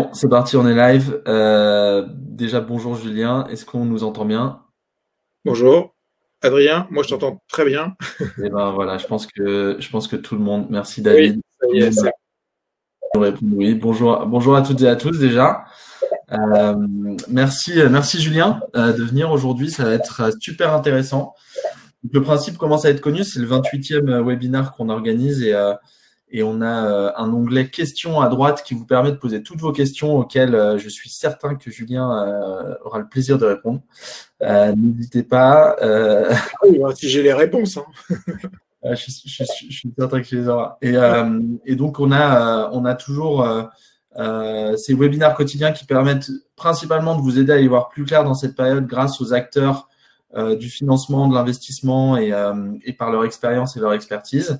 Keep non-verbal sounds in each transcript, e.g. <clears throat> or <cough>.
Bon, c'est parti, on est live. Euh, déjà, bonjour Julien, est-ce qu'on nous entend bien? Bonjour. Adrien, moi je t'entends très bien. Et eh ben voilà, je pense que je pense que tout le monde. Merci David. Oui, oui. bonjour, bonjour à toutes et à tous déjà. Euh, merci, merci Julien euh, de venir aujourd'hui. Ça va être super intéressant. le principe commence à être connu. C'est le 28e webinaire qu'on organise et et on a euh, un onglet questions à droite qui vous permet de poser toutes vos questions auxquelles euh, je suis certain que Julien euh, aura le plaisir de répondre. N'hésitez pas. Ah bah, si j'ai les réponses. Hein. <laughs> je, suis, je, suis, je, suis, certain que je les auras. Et, et donc on a, on a toujours ces webinaires quotidiens qui permettent principalement de vous aider à y voir plus clair dans cette période grâce aux acteurs du financement, de l'investissement et, et par leur expérience et leur expertise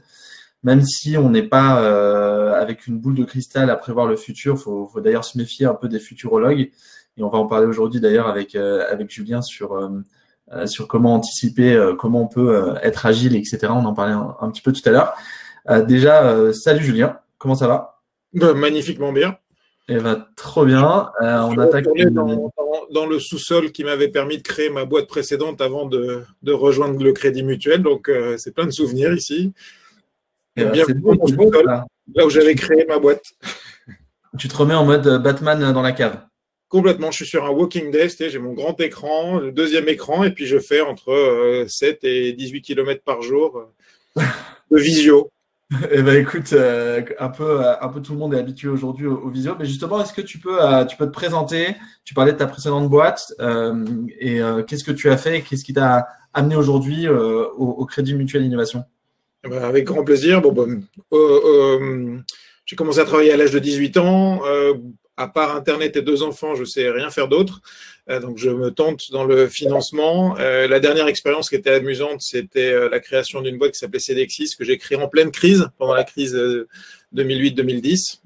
même si on n'est pas euh, avec une boule de cristal à prévoir le futur, faut, faut d'ailleurs se méfier un peu des futurologues. Et on va en parler aujourd'hui d'ailleurs avec euh, avec Julien sur euh, sur comment anticiper, comment on peut être agile, etc. On en parlait un, petit peu tout à l'heure. déjà, salut Julien, comment ça va? Bah, Magnifiquement bien. Eh ben, trop bien. on attaque dans, dans, le sous-sol qui m'avait permis de créer ma boîte précédente avant de, de rejoindre le Crédit Mutuel. Donc, c'est plein de souvenirs ici. Euh, bien là. où j'avais créé ma boîte. Tu te remets en mode euh, Batman euh, dans la cave. Complètement. Je suis sur un Walking Dead. J'ai mon grand écran, le deuxième écran, et puis je fais entre 7 et 18 km par jour de visio. <laughs> Eh ben écoute, un peu, un peu tout le monde est habitué aujourd'hui au, visio. Mais justement, est-ce que tu peux, tu peux te présenter? Tu parlais de ta précédente boîte et qu'est-ce que tu as fait Qu'est-ce qui t'a amené aujourd'hui au, Crédit Mutuel Innovation? Ben, avec grand plaisir. Bon, bon euh, euh, j'ai commencé à travailler à l'âge de 18 ans. Euh, à part Internet et deux enfants, je sais rien faire d'autre. Euh, donc, je me tente dans le financement. Euh, la dernière expérience qui était amusante, c'était la création d'une boîte qui s'appelait Cedexis, que j'ai créée en pleine crise, pendant la crise 2008-2010,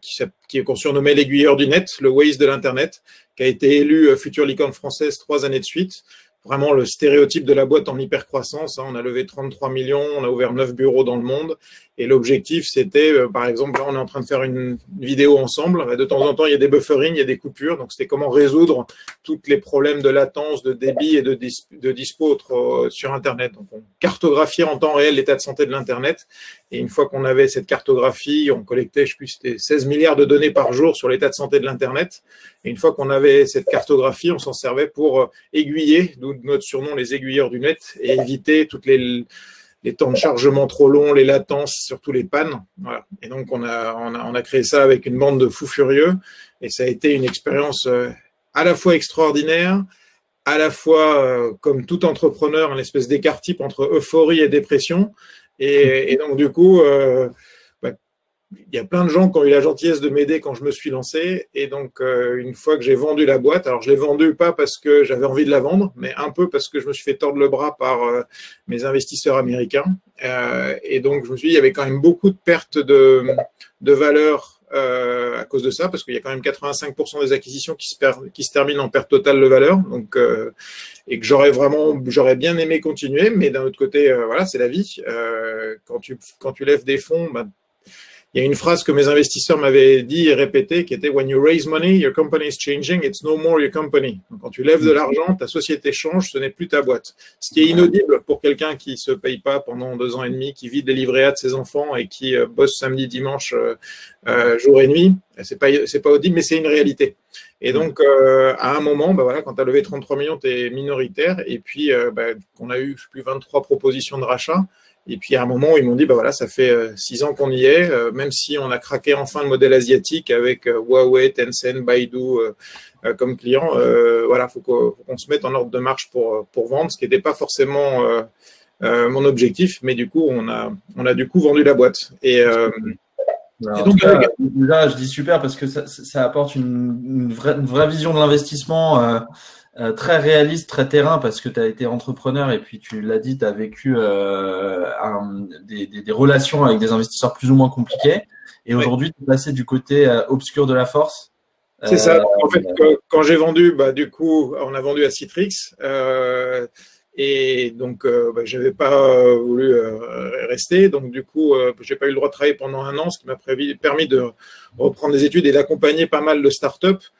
qui, qui est surnommé l'aiguilleur du net, le Waze de l'Internet, qui a été élu future licorne française trois années de suite vraiment le stéréotype de la boîte en hyper croissance. Hein. On a levé 33 millions, on a ouvert 9 bureaux dans le monde. Et l'objectif, c'était, euh, par exemple, là, on est en train de faire une vidéo ensemble. De temps en temps, il y a des bufferings, il y a des coupures. Donc, c'était comment résoudre tous les problèmes de latence, de débit et de, de dispo euh, sur Internet. Donc, on cartographiait en temps réel l'état de santé de l'Internet. Et une fois qu'on avait cette cartographie, on collectait, je sais plus, c'était 16 milliards de données par jour sur l'état de santé de l'Internet. Et une fois qu'on avait cette cartographie, on s'en servait pour euh, aiguiller, d'où notre surnom les aiguilleurs du net, et éviter toutes les les temps de chargement trop longs, les latences, surtout les pannes. Voilà. Et donc, on a, on, a, on a créé ça avec une bande de fous furieux. Et ça a été une expérience euh, à la fois extraordinaire, à la fois, euh, comme tout entrepreneur, une espèce d'écart type entre euphorie et dépression. Et, et donc, du coup, euh, il y a plein de gens qui ont eu la gentillesse de m'aider quand je me suis lancé. Et donc, euh, une fois que j'ai vendu la boîte, alors je l'ai vendue pas parce que j'avais envie de la vendre, mais un peu parce que je me suis fait tordre le bras par euh, mes investisseurs américains. Euh, et donc, je me suis dit, il y avait quand même beaucoup de pertes de, de valeur à cause de ça, parce qu'il y a quand même 85% des acquisitions qui se, qui se terminent en perte totale de valeur. Donc, et que j'aurais vraiment, j'aurais bien aimé continuer, mais d'un autre côté, voilà, c'est la vie. quand tu quand tu lèves des fonds, bah, il y a une phrase que mes investisseurs m'avaient dit et répétée qui était When you raise money, your company is changing, it's no more your company. Donc, quand tu lèves de l'argent, ta société change, ce n'est plus ta boîte. Ce qui est inaudible pour quelqu'un qui se paye pas pendant deux ans et demi, qui vit des livrets A de ses enfants et qui euh, bosse samedi, dimanche, euh, euh, jour et nuit. C'est pas, c'est pas audible, mais c'est une réalité. Et donc, euh, à un moment, bah voilà, quand tu as levé 33 millions, tu es minoritaire. Et puis, euh, bah, on a eu plus 23 propositions de rachat. Et puis à un moment, ils m'ont dit, bah voilà, ça fait euh, six ans qu'on y est, euh, même si on a craqué enfin le modèle asiatique avec euh, Huawei, Tencent, Baidu comme client. voilà, faut qu'on se mette en ordre de marche pour pour vendre, ce qui n'était pas forcément mon objectif, mais du coup, on a on a du coup vendu la boîte. Et, donc, là, je dis super parce que ça, ça apporte une, une, vraie, une vraie vision de l'investissement euh, très réaliste, très terrain, parce que tu as été entrepreneur et puis tu l'as dit, tu as vécu euh, des, des, relations avec des investisseurs plus ou moins compliqués. Et aujourd'hui, tu es passé du côté euh, obscur de la force. C'est ça. En fait, quand j'ai vendu, bah, du coup, on a vendu à Citrix. Et donc, bah, j'avais pas voulu rester. Donc, du coup, j'ai pas eu le droit de travailler pendant un an, ce qui m'a permis de reprendre des études et d'accompagner pas mal de startups.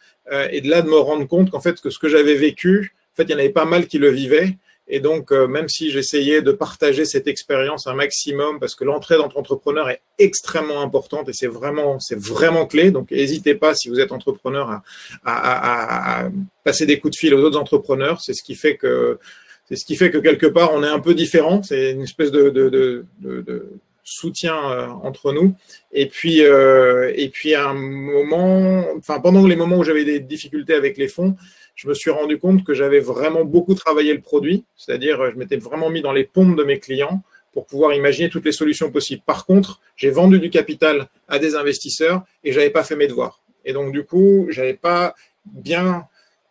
Et de là, de me rendre compte qu'en fait, que ce que j'avais vécu, en fait, il y en avait pas mal qui le vivaient. Et donc, euh, même si j'essayais de partager cette expérience un maximum, parce que l'entrée d'entrepreneur est extrêmement importante et c'est vraiment, c'est vraiment clé. Donc, n'hésitez pas si vous êtes entrepreneur à, à, à, passer des coups de fil aux autres entrepreneurs. C'est ce qui fait que, c'est ce qui fait que quelque part on est un peu différent. C'est une espèce de, de, de, de soutien euh, entre nous. Et puis, euh, et puis un moment, enfin pendant les moments où j'avais des difficultés avec les fonds, je me suis rendu compte que j'avais vraiment beaucoup travaillé le produit, c'est-à-dire je m'étais vraiment mis dans les pompes de mes clients pour pouvoir imaginer toutes les solutions possibles. Par contre, j'ai vendu du capital à des investisseurs et j'avais pas fait mes devoirs. Et donc du coup, j'avais pas bien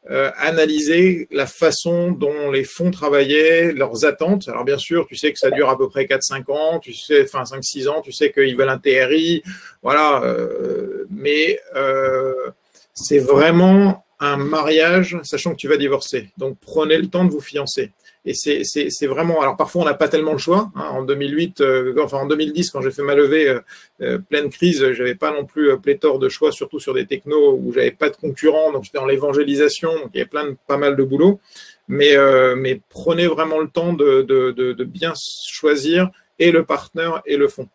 euh, analysé la façon dont les fonds travaillaient, leurs attentes. Alors bien sûr, tu sais que ça dure à peu près 4-5 ans, tu sais, enfin 5-6 ans, tu sais qu'ils veulent un TRI, voilà. Euh, mais euh, c'est vraiment un mariage, sachant que tu vas divorcer. Donc prenez le temps de vous fiancer. Et c'est vraiment. Alors parfois on n'a pas tellement le choix. Hein. En 2008, euh, enfin en 2010, quand j'ai fait ma levée euh, euh, pleine crise, j'avais pas non plus pléthore de choix, surtout sur des technos où j'avais pas de concurrents. Donc j'étais dans l'évangélisation, donc il y avait plein de, pas mal de boulot. Mais mais prenez vraiment le temps de, de, de, de bien choisir et le partenaire et le fond.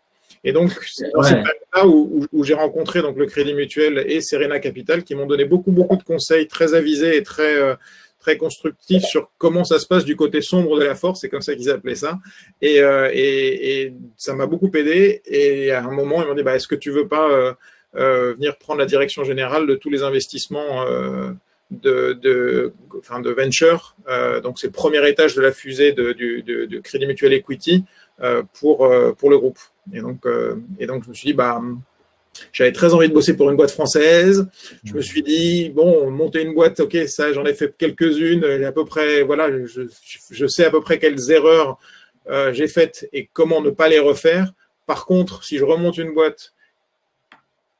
Et donc, c'est dans cette là où, où, j'ai rencontré donc le Crédit Mutuel et Serena Capital qui m'ont donné beaucoup, beaucoup de conseils très avisés et très, euh, très constructifs sur comment ça se passe du côté sombre de la force, c'est comme ça qu'ils appelaient ça. Et, euh, et, ça m'a beaucoup aidé. Et à un moment, ils m'ont dit, bah, est-ce que tu veux pas euh, euh venir prendre la direction générale de tous les investissements de, de, enfin de venture. Donc, c'est le premier étage de la fusée de, du, de, de Crédit Mutuel Equity pour, pour le groupe. Et donc, et donc, je me suis dit, bah, j'avais très envie de bosser pour une boîte française. Je me suis dit, bon, monter une boîte, ok, ça, j'en ai fait quelques-unes. À peu près, voilà, je, je, sais à peu près quelles erreurs euh, j'ai faites et comment ne pas les refaire. Par contre, si je remonte une boîte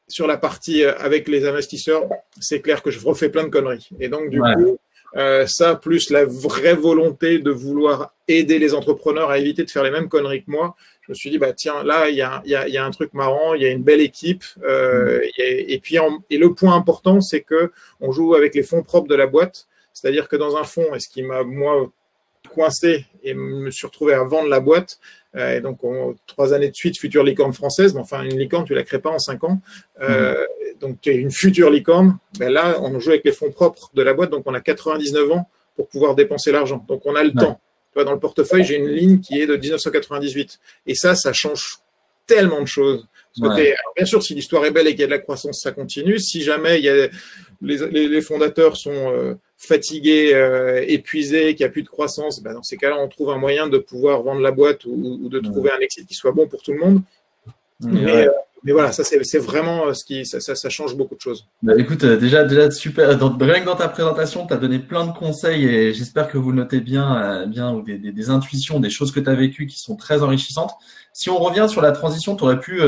sur la partie euh, avec les investisseurs, c'est clair que je refais plein de conneries. Et donc, du coup, euh, ça, plus la vraie volonté de vouloir aider les entrepreneurs à éviter de faire les mêmes conneries que moi, je me suis dit, bah, tiens, là, il y a, y, a, y a, un truc marrant, il y a une belle équipe. Euh, et, puis, et le point important, c'est que on joue avec les fonds propres de la boîte. C'est-à-dire que dans un fonds, et ce qui m'a, moi, coincé et me suis retrouvé à vendre la boîte, et donc, trois années de suite, future licorne française. Mais enfin, une licorne, tu la crées pas en cinq ans. Euh, mmh. Donc, tu es une future licorne. Ben là, on joue avec les fonds propres de la boîte. Donc, on a 99 ans pour pouvoir dépenser l'argent. Donc, on a le temps dans le portefeuille, j'ai une ligne qui est de 1998. Et ça, ça change tellement de choses. Bien sûr, si l'histoire est belle et qu'il y a de la croissance, ça continue. Si jamais il y a, les, les, fondateurs sont euh, fatigués, euh, épuisés, qu'il n'y a plus de croissance, ben dans ces cas-là, on trouve un moyen de pouvoir vendre la boîte ou, ou de trouver un exit qui soit bon pour tout le monde. Mais, euh, mais voilà, ça c'est vraiment euh, ce qui ça, ça, ça, change beaucoup de choses. Bah, écoute, euh, déjà déjà super. Dans, rien que dans ta présentation, tu as donné plein de conseils et j'espère que vous notez bien, bien ou des, des, intuitions, des choses que tu as vécues qui sont très enrichissantes. Si on revient sur la transition, tu aurais pu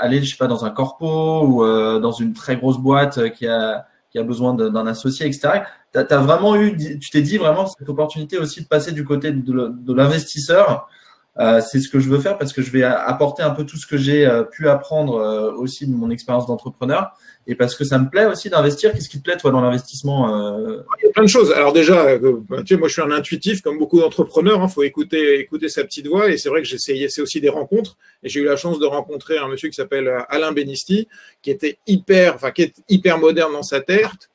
aller, je sais pas, dans un corpo ou dans une très grosse boîte qui a qui a besoin d'un associé, etc. Tu as, vraiment eu, tu t'es dit vraiment cette opportunité aussi de passer du côté de l'investisseur euh, c'est ce que je veux faire parce que je vais apporter un peu tout ce que j'ai euh, pu apprendre euh, aussi de mon expérience d'entrepreneur et parce que ça me plaît aussi d'investir. Qu'est-ce qui te plaît toi dans l'investissement Il y a plein de choses. Alors déjà, bah, tu sais, moi je suis un intuitif comme beaucoup d'entrepreneurs. Il hein, faut écouter, écouter sa petite voix et c'est vrai que j'essayais, c'est aussi des rencontres et j'ai eu la chance de rencontrer un monsieur qui s'appelle Alain Benisti qui était hyper, enfin qui est hyper moderne dans sa tête,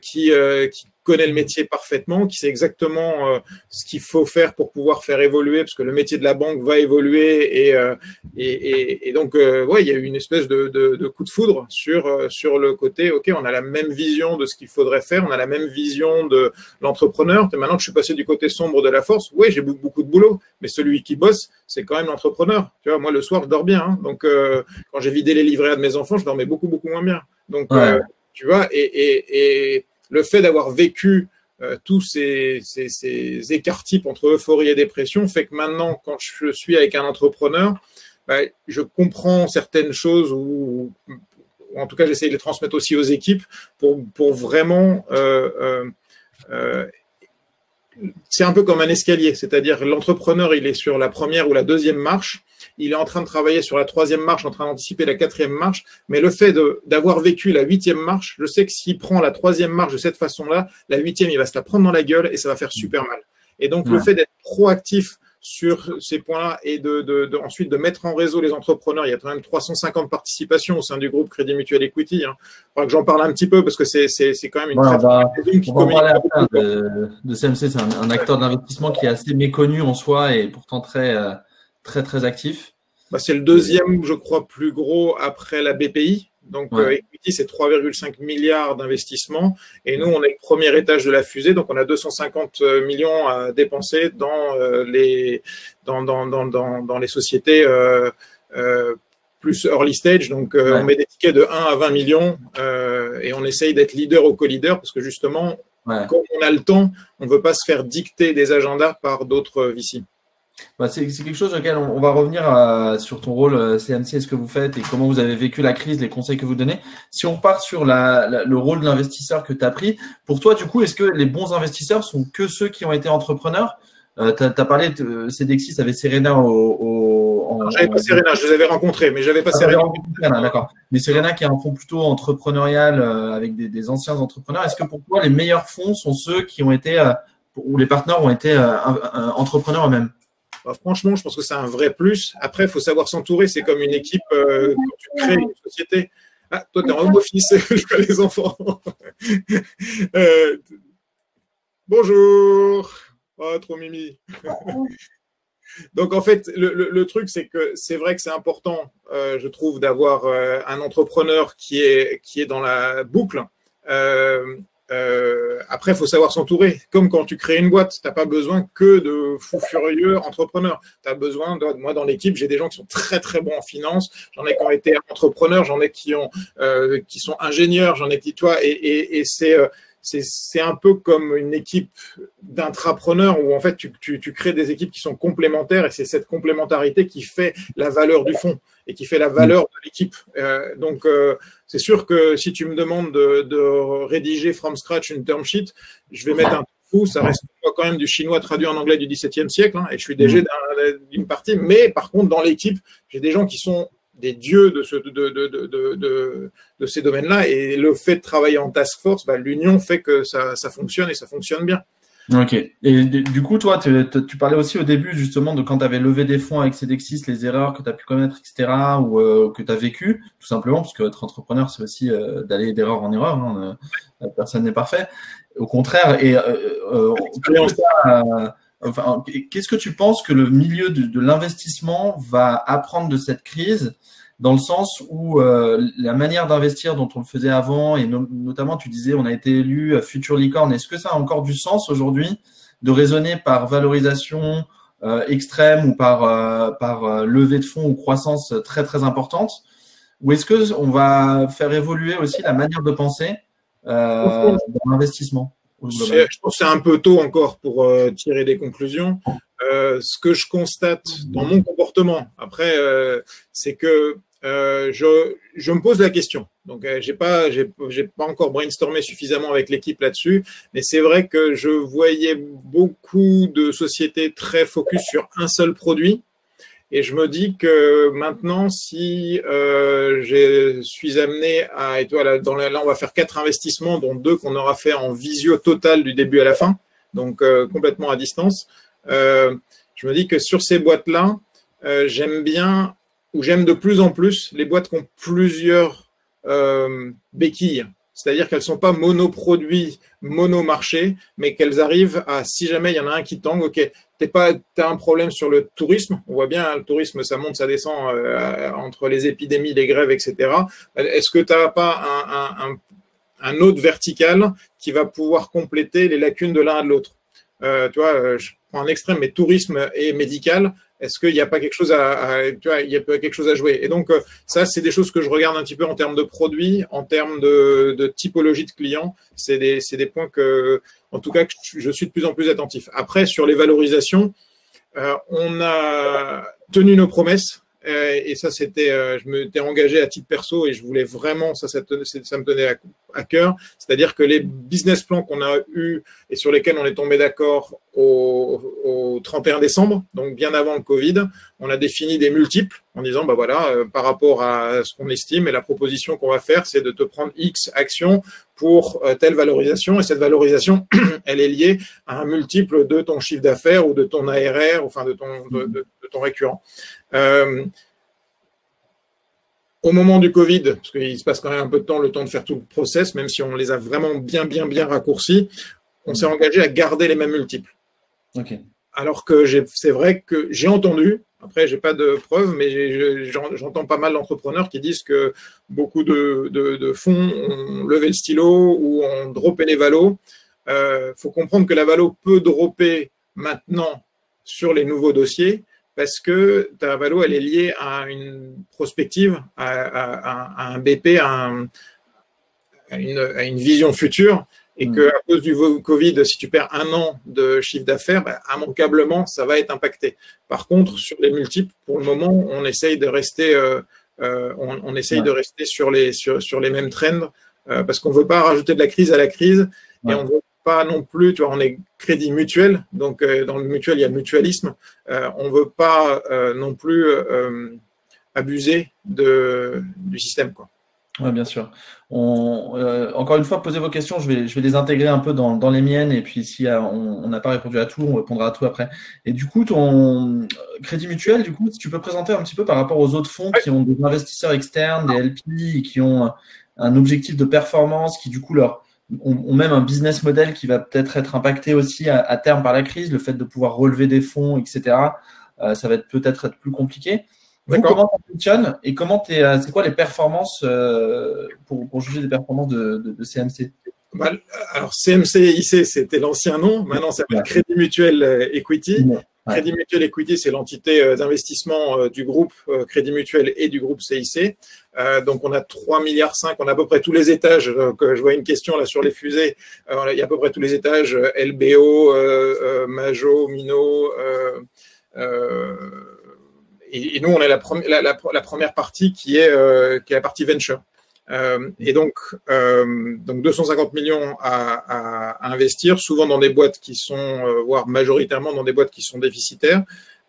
qui, qui connaît le métier parfaitement, qui sait exactement euh, ce qu'il faut faire pour pouvoir faire évoluer, parce que le métier de la banque va évoluer et, euh, et, et, donc euh, ouais, il y a eu une espèce de, de, de coup de foudre sur sur le côté. Ok, on a la même vision de ce qu'il faudrait faire, on a la même vision de l'entrepreneur. Maintenant que je suis passé du côté sombre de la force, oui, j'ai beaucoup de boulot, mais celui qui bosse, c'est quand même l'entrepreneur. Tu vois, moi le soir, je dors bien. Hein, donc quand j'ai vidé les livrets à de mes enfants, je dormais beaucoup beaucoup moins bien. Donc tu vois, et, et, et le fait d'avoir vécu euh, tous ces, ces, ces écarts types entre euphorie et dépression fait que maintenant, quand je suis avec un entrepreneur, bah, je comprends certaines choses ou, en tout cas, j'essaie de les transmettre aussi aux équipes pour, pour vraiment euh, euh c'est un peu comme un escalier, c'est-à-dire l'entrepreneur, il est sur la première ou la deuxième marche, il est en train de travailler sur la troisième marche, en train d'anticiper la quatrième marche, mais le fait d'avoir vécu la huitième marche, je sais que s'il prend la troisième marche de cette façon-là, la huitième, il va se la prendre dans la gueule et ça va faire super mal. Et donc, le fait d'être proactif sur ces points-là et de, de, de, ensuite de mettre en réseau les entrepreneurs. Il y a quand même 350 participations au sein du groupe Crédit Mutuel Equity. Hein. Il que j'en parle un petit peu parce que c'est quand même une ouais, très, qui va de, de CMC. C'est un, un, acteur d'investissement qui est assez méconnu en soi et pourtant très, euh, très, très actif. Bah, c'est le deuxième, je crois, plus gros après la BPI. Donc, euh, Equity, c'est 3,5 milliards d'investissements. Et nous, on est le premier étage de la fusée. Donc, on a 250 euh, millions à dépenser dans euh, les, dans, dans, dans, dans, les sociétés euh, plus early stage. Donc, on met des tickets de 1 à 20 millions et on essaye d'être leader ou co-leader parce que justement, quand on a le temps, on ne veut pas se faire dicter des agendas par d'autres VC. Bah, c'est quelque chose auquel on, va revenir euh, sur ton rôle CMC, euh, ce que vous faites et comment vous avez vécu la crise, les conseils que vous donnez. Si on part sur la, le rôle de l'investisseur que tu as pris, pour toi, du coup, est-ce que les bons investisseurs sont que ceux qui ont été entrepreneurs? Euh, Tu as, parlé de Cedexis avec Serena au. au j'avais pas Serena, je les avais rencontrés, mais j'avais pas ah, Serena. D'accord. Mais Serena qui est un fonds plutôt entrepreneurial avec des, des anciens entrepreneurs. Est-ce que pour toi, les meilleurs fonds sont ceux qui ont été, où les partenaires ont été entrepreneurs eux-mêmes? Bah, franchement, je pense que c'est un vrai plus. Après, il faut savoir s'entourer. C'est comme une équipe euh, quand tu crées une société. Ah, toi, tu es en home office, <laughs> je vois les enfants. <laughs> Euh, bonjour. Oh, trop mimi. <laughs> Donc, en fait, le, truc, c'est que c'est vrai que c'est important, euh, je trouve, d'avoir un entrepreneur qui est, qui est dans la boucle. Euh, après, il faut savoir s'entourer. Comme quand tu crées une boîte, tu n'as pas besoin que de fous furieux entrepreneurs. Tu as besoin, moi dans l'équipe, j'ai des gens qui sont très très bons en finance. J'en ai qui ont été entrepreneurs, j'en ai qui ont euh, qui sont ingénieurs, j'en ai qui toi et, et, et c'est euh, c'est un peu comme une équipe d'intrapreneurs où en fait tu, tu, tu, crées des équipes qui sont complémentaires et c'est cette complémentarité qui fait la valeur du fonds et qui fait la valeur de l'équipe. Euh, donc euh, c'est sûr que si tu me demandes de, de, rédiger from scratch une term sheet, je vais mettre un fou, ça reste quand même du chinois traduit en anglais du XVIIe siècle hein, et je suis déjà d'une partie, mais par contre dans l'équipe j'ai des gens qui sont des dieux de, ce, de, de, de, de ces domaines-là. Et le fait de travailler en task force, bah, l'union fait que ça, ça fonctionne et ça fonctionne bien. Ok. Et du coup, toi, tu, tu parlais aussi au début justement de quand tu avais levé des fonds avec Cedexis, les erreurs que tu as pu connaître, etc., ou euh, que tu as vécu, tout simplement, parce que être entrepreneur, c'est aussi euh, d'aller d'erreur en erreur. Hein, euh, personne n'est parfait. Au contraire, et euh, enfin, qu'est-ce que tu penses que le milieu de, de l'investissement va apprendre de cette crise dans le sens où euh, la manière d'investir dont on le faisait avant, et notamment tu disais on a été élu à Future Licorne, est-ce que ça a encore du sens aujourd'hui de raisonner par valorisation euh, extrême ou par, euh, par levée de fonds ou croissance très très importante? Ou est-ce que on va faire évoluer aussi la manière de penser dans l'investissement? Je pense que c'est un peu tôt encore pour tirer des conclusions. ce que je constate dans mon comportement, après, c'est que euh, je, je, me pose la question. Donc, euh, j'ai pas, j'ai, pas encore brainstormé suffisamment avec l'équipe là-dessus, mais c'est vrai que je voyais beaucoup de sociétés très focus sur un seul produit. Et je me dis que maintenant, si euh, je suis amené à, et toi, là, dans là, on va faire quatre investissements, dont deux qu'on aura fait en visio total du début à la fin, donc euh, complètement à distance. Euh, je me dis que sur ces boîtes-là, j'aime bien où j'aime de plus en plus les boîtes qui ont plusieurs béquilles. C'est-à-dire qu'elles ne sont pas monoproduits, monomarchés, mais qu'elles arrivent à, si jamais il y en a un qui tangue, ok, tu as un problème sur le tourisme. On voit bien, hein, le tourisme, ça monte, ça descend euh, entre les épidémies, les grèves, etc. Est-ce que tu n'as pas un, autre vertical qui va pouvoir compléter les lacunes de l'un à l'autre? Euh, Tu vois, euh, je prends un extrême, mais tourisme et médical, est-ce qu'il n'y a pas quelque chose à, quelque chose à jouer? Et donc euh, ça, c'est des choses que je regarde un petit peu en termes de produits, en termes de, typologie de clients. C'est des, points que, en tout cas, je suis de plus en plus attentif. Après, sur les valorisations, euh, on a tenu nos promesses. Euh, et ça c'était, euh, je m'étais engagé à titre perso et je voulais vraiment, ça, ça, ça me tenait à, à cœur, c'est-à-dire que les business plans qu'on a eu et sur lesquels on est tombé d'accord au, au 31 décembre, donc bien avant le Covid, on a défini des multiples en disant, bah voilà, euh, par rapport à ce qu'on estime et la proposition qu'on va faire, c'est de te prendre X actions pour euh, telle valorisation et cette valorisation, <clears throat> elle est liée à un multiple de ton chiffre d'affaires ou de ton ARR, enfin de ton, de, de, de ton récurrent. Euh, au moment du Covid, parce qu'il se passe quand même un peu de temps, le temps de faire tout le process, même si on les a vraiment bien, bien, bien raccourcis, on s'est engagé à garder les mêmes multiples. Alors que c'est vrai que j'ai entendu, après j'ai pas de preuves, mais j'entends pas mal d'entrepreneurs qui disent que beaucoup de, de, de, fonds ont levé le stylo ou ont droppé les valos. Euh, faut comprendre que la valo peut dropper maintenant sur les nouveaux dossiers parce que ta valo elle est liée à une prospective, à, à, à un BP, à, un, à, une, à une vision future et que à cause du Covid, si tu perds un an de chiffre d'affaires, bah, immanquablement, ça va être impacté. Par contre, sur les multiples, pour le moment, on essaye de rester, euh, euh, on, on, essaye ouais. de rester sur les sur, sur les mêmes trends euh, parce qu'on veut pas rajouter de la crise à la crise ouais. et on veut non plus, tu vois, on est crédit mutuel, donc euh, dans le mutuel il y a le mutualisme. Euh, on veut pas euh, non plus abuser de du système, quoi. Oui, bien sûr. On, encore une fois, posez vos questions. Je vais, je vais les intégrer un peu dans, les miennes. Et puis, si on n'a pas répondu à tout, on répondra à tout après. Et du coup, ton crédit mutuel, du coup, tu peux présenter un petit peu par rapport aux autres fonds qui ont des investisseurs externes, des LP, qui ont un objectif de performance, qui du coup leur ont, même un business model qui va peut-être être impacté aussi à, à, terme par la crise, le fait de pouvoir relever des fonds, etc. Euh, ça va être peut-être être plus compliqué. Vous, comment ça fonctionne et comment euh, c'est quoi les performances euh, pour, pour, juger des performances de, de, de CMC bah, Alors CMC IC c'était l'ancien nom, maintenant ça s'appelle Crédit Mutuel euh, Equity. Crédit Mutuel Equity, c'est l'entité d'investissement du groupe Crédit Mutuel et du groupe CIC. donc on a 3 milliards 5, on a à peu près tous les étages. Je vois une question là sur les fusées. il y a à peu près tous les étages LBO, Majo, Mino et, nous, on est la, première partie euh, qui est la partie venture. Euh, et donc, euh, donc 250 millions à, à, à, investir, souvent dans des boîtes qui sont, euh, voire majoritairement dans des boîtes qui sont déficitaires.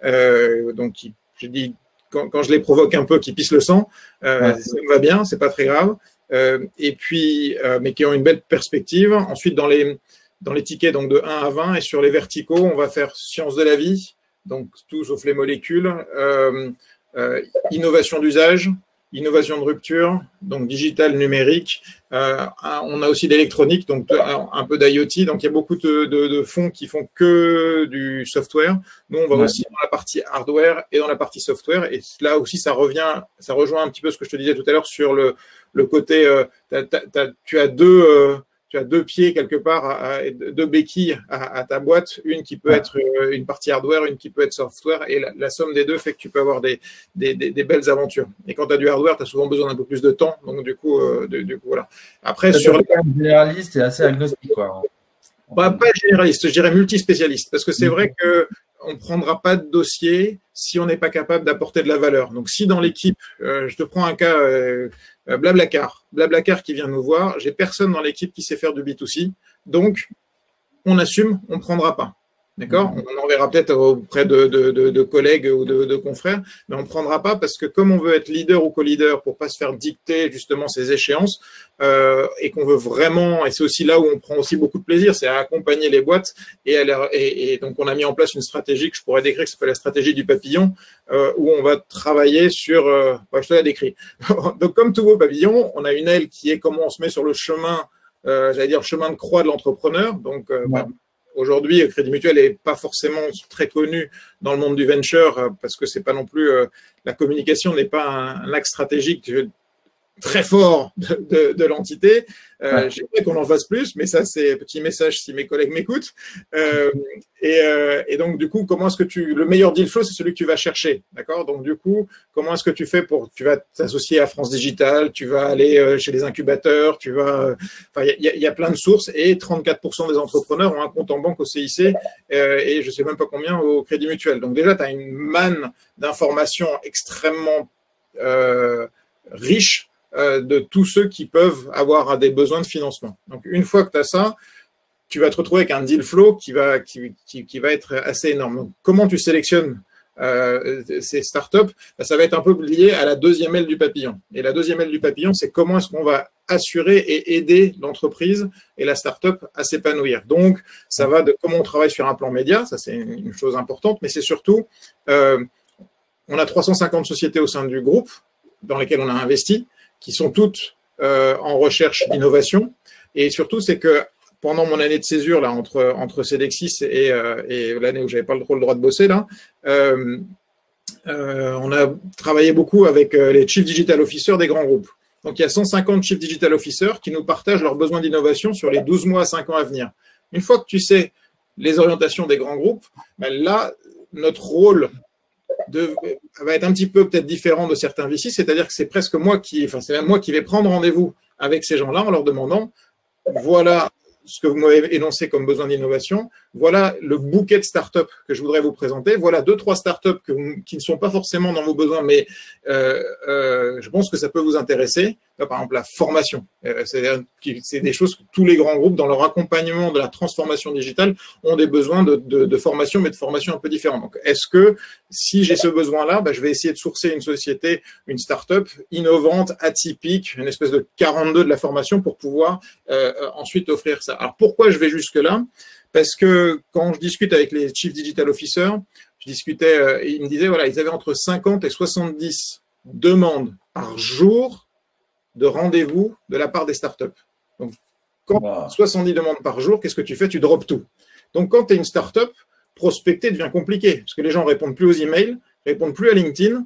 Euh, donc, qui, je dis quand, quand, je les provoque un peu, qui pissent le sang, euh, ouais. ça me va bien, c'est pas très grave. et puis, mais qui ont une belle perspective. Ensuite, dans les dans les tickets donc de 1 à 20 et sur les verticaux, on va faire sciences de la vie, donc tout sauf les molécules, euh, euh, innovation d'usage, innovation de rupture, donc digital, numérique. Euh, on a aussi d'électronique, donc un peu d'IoT. Donc il y a beaucoup de, de, de, fonds qui font que du software. Nous, on va ouais. aussi dans la partie hardware et dans la partie software. Et là aussi, ça revient, ça rejoint un petit peu ce que je te disais tout à l'heure sur le, le côté. Euh, t as, t as, tu as deux euh, tu as deux pieds quelque part, à, deux béquilles à, à, ta boîte, une qui peut être euh, une partie hardware, une qui peut être software, et la, la somme des deux fait que tu peux avoir des, des, des, des belles aventures. Et quand tu as du hardware, tu as souvent besoin d'un peu plus de temps, donc du coup, euh, du, du, coup voilà. Après, sur généraliste et assez agnostique, quoi. Bah, pas généraliste, je dirais multispécialiste, parce que c'est vrai que on ne prendra pas de dossier si on n'est pas capable d'apporter de la valeur. Donc, si dans l'équipe, euh, je te prends un cas, euh, Blablacar, Blablacar qui vient nous voir, j'ai personne dans l'équipe qui sait faire du B2C, donc on assume, on ne prendra pas. D'accord On en verra peut-être auprès de, de, de, de, collègues ou de, confrères, mais on ne prendra pas parce que comme on veut être leader ou co-leader pour pas se faire dicter justement ces échéances euh, et qu'on veut vraiment, et c'est aussi là où on prend aussi beaucoup de plaisir, c'est à accompagner les boîtes et, et, et, donc on a mis en place une stratégie que je pourrais décrire qui s'appelle la stratégie du papillon euh, où on va travailler sur, euh, bah, je te l'ai décrit. <laughs> donc comme tout beau papillon, on a une aile qui est comment on se met sur le chemin, euh, j'allais dire chemin de croix de l'entrepreneur, donc euh, ouais. bah, Aujourd'hui, Crédit Mutuel n'est pas forcément très connu dans le monde du venture euh, parce que c'est pas non plus euh, la communication n'est pas un, un, axe stratégique très fort de, de, l'entité. Euh, J'aimerais qu'on en fasse plus, mais ça, c'est petit message si mes collègues m'écoutent. Euh, et, euh, et, donc, du coup, comment est-ce que tu. Le meilleur deal flow, c'est celui que tu vas chercher. D'accord? Donc, du coup, comment est-ce que tu fais pour. Tu vas t'associer à France Digital, tu vas aller euh, chez les incubateurs, tu vas. Enfin, il y a, y a, plein de sources et 34% des entrepreneurs ont un compte en banque au CIC et je sais même pas combien au Crédit Mutuel. Donc, déjà, tu as une manne d'informations extrêmement riche de tous ceux qui peuvent avoir des besoins de financement. Donc, une fois que tu as ça, tu vas te retrouver avec un deal flow qui va, qui, qui, va être assez énorme. Donc, comment tu sélectionnes euh, ces startups ben, Ça va être un peu lié à la deuxième aile du papillon. Et la deuxième aile du papillon, c'est comment est-ce qu'on va assurer et aider l'entreprise et la startup à s'épanouir. Donc, ça va de comment on travaille sur un plan média, ça c'est une chose importante, mais c'est surtout, euh, on a 350 sociétés au sein du groupe dans lesquelles on a investi qui sont toutes euh, en recherche d'innovation. Et surtout, c'est que pendant mon année de césure, là, entre, entre CEDEXIS et, euh, et l'année où j'avais pas trop le droit de bosser, là, euh, on a travaillé beaucoup avec les Chief Digital Officers des grands groupes. Donc, il y a 150 Chief Digital Officers qui nous partagent leurs besoins d'innovation sur les 12 mois à 5 ans à venir. Une fois que tu sais les orientations des grands groupes, ben là, notre rôle de, va être un petit peu peut-être différent de certains VC, c'est-à-dire que c'est presque moi qui, enfin c'est moi qui vais prendre rendez-vous avec ces gens-là en leur demandant, voilà ce que vous m'avez énoncé comme besoin d'innovation, voilà le bouquet de startups que je voudrais vous présenter, voilà deux trois startups qui ne sont pas forcément dans vos besoins, mais euh, euh, je pense que ça peut vous intéresser par exemple la formation. Euh, c'est des choses que tous les grands groupes, dans leur accompagnement de la transformation digitale, ont des besoins de, formation, mais de formation un peu différente. Donc, est-ce que si j'ai ce besoin-là, bah, je vais essayer de sourcer une société, une start-up innovante, atypique, une espèce de 42 de la formation pour pouvoir ensuite offrir ça. Alors, pourquoi je vais jusque-là? Parce que quand je discute avec les Chief Digital Officers, je discutais, euh, ils me disaient, voilà, ils avaient entre 50 et 70 demandes par jour de rendez-vous de la part des startups. Donc, quand 70 demandes par jour, qu'est-ce que tu fais? Tu drops tout. Donc, quand tu es une startup, prospecter devient compliqué parce que les gens répondent plus aux emails, répondent plus à LinkedIn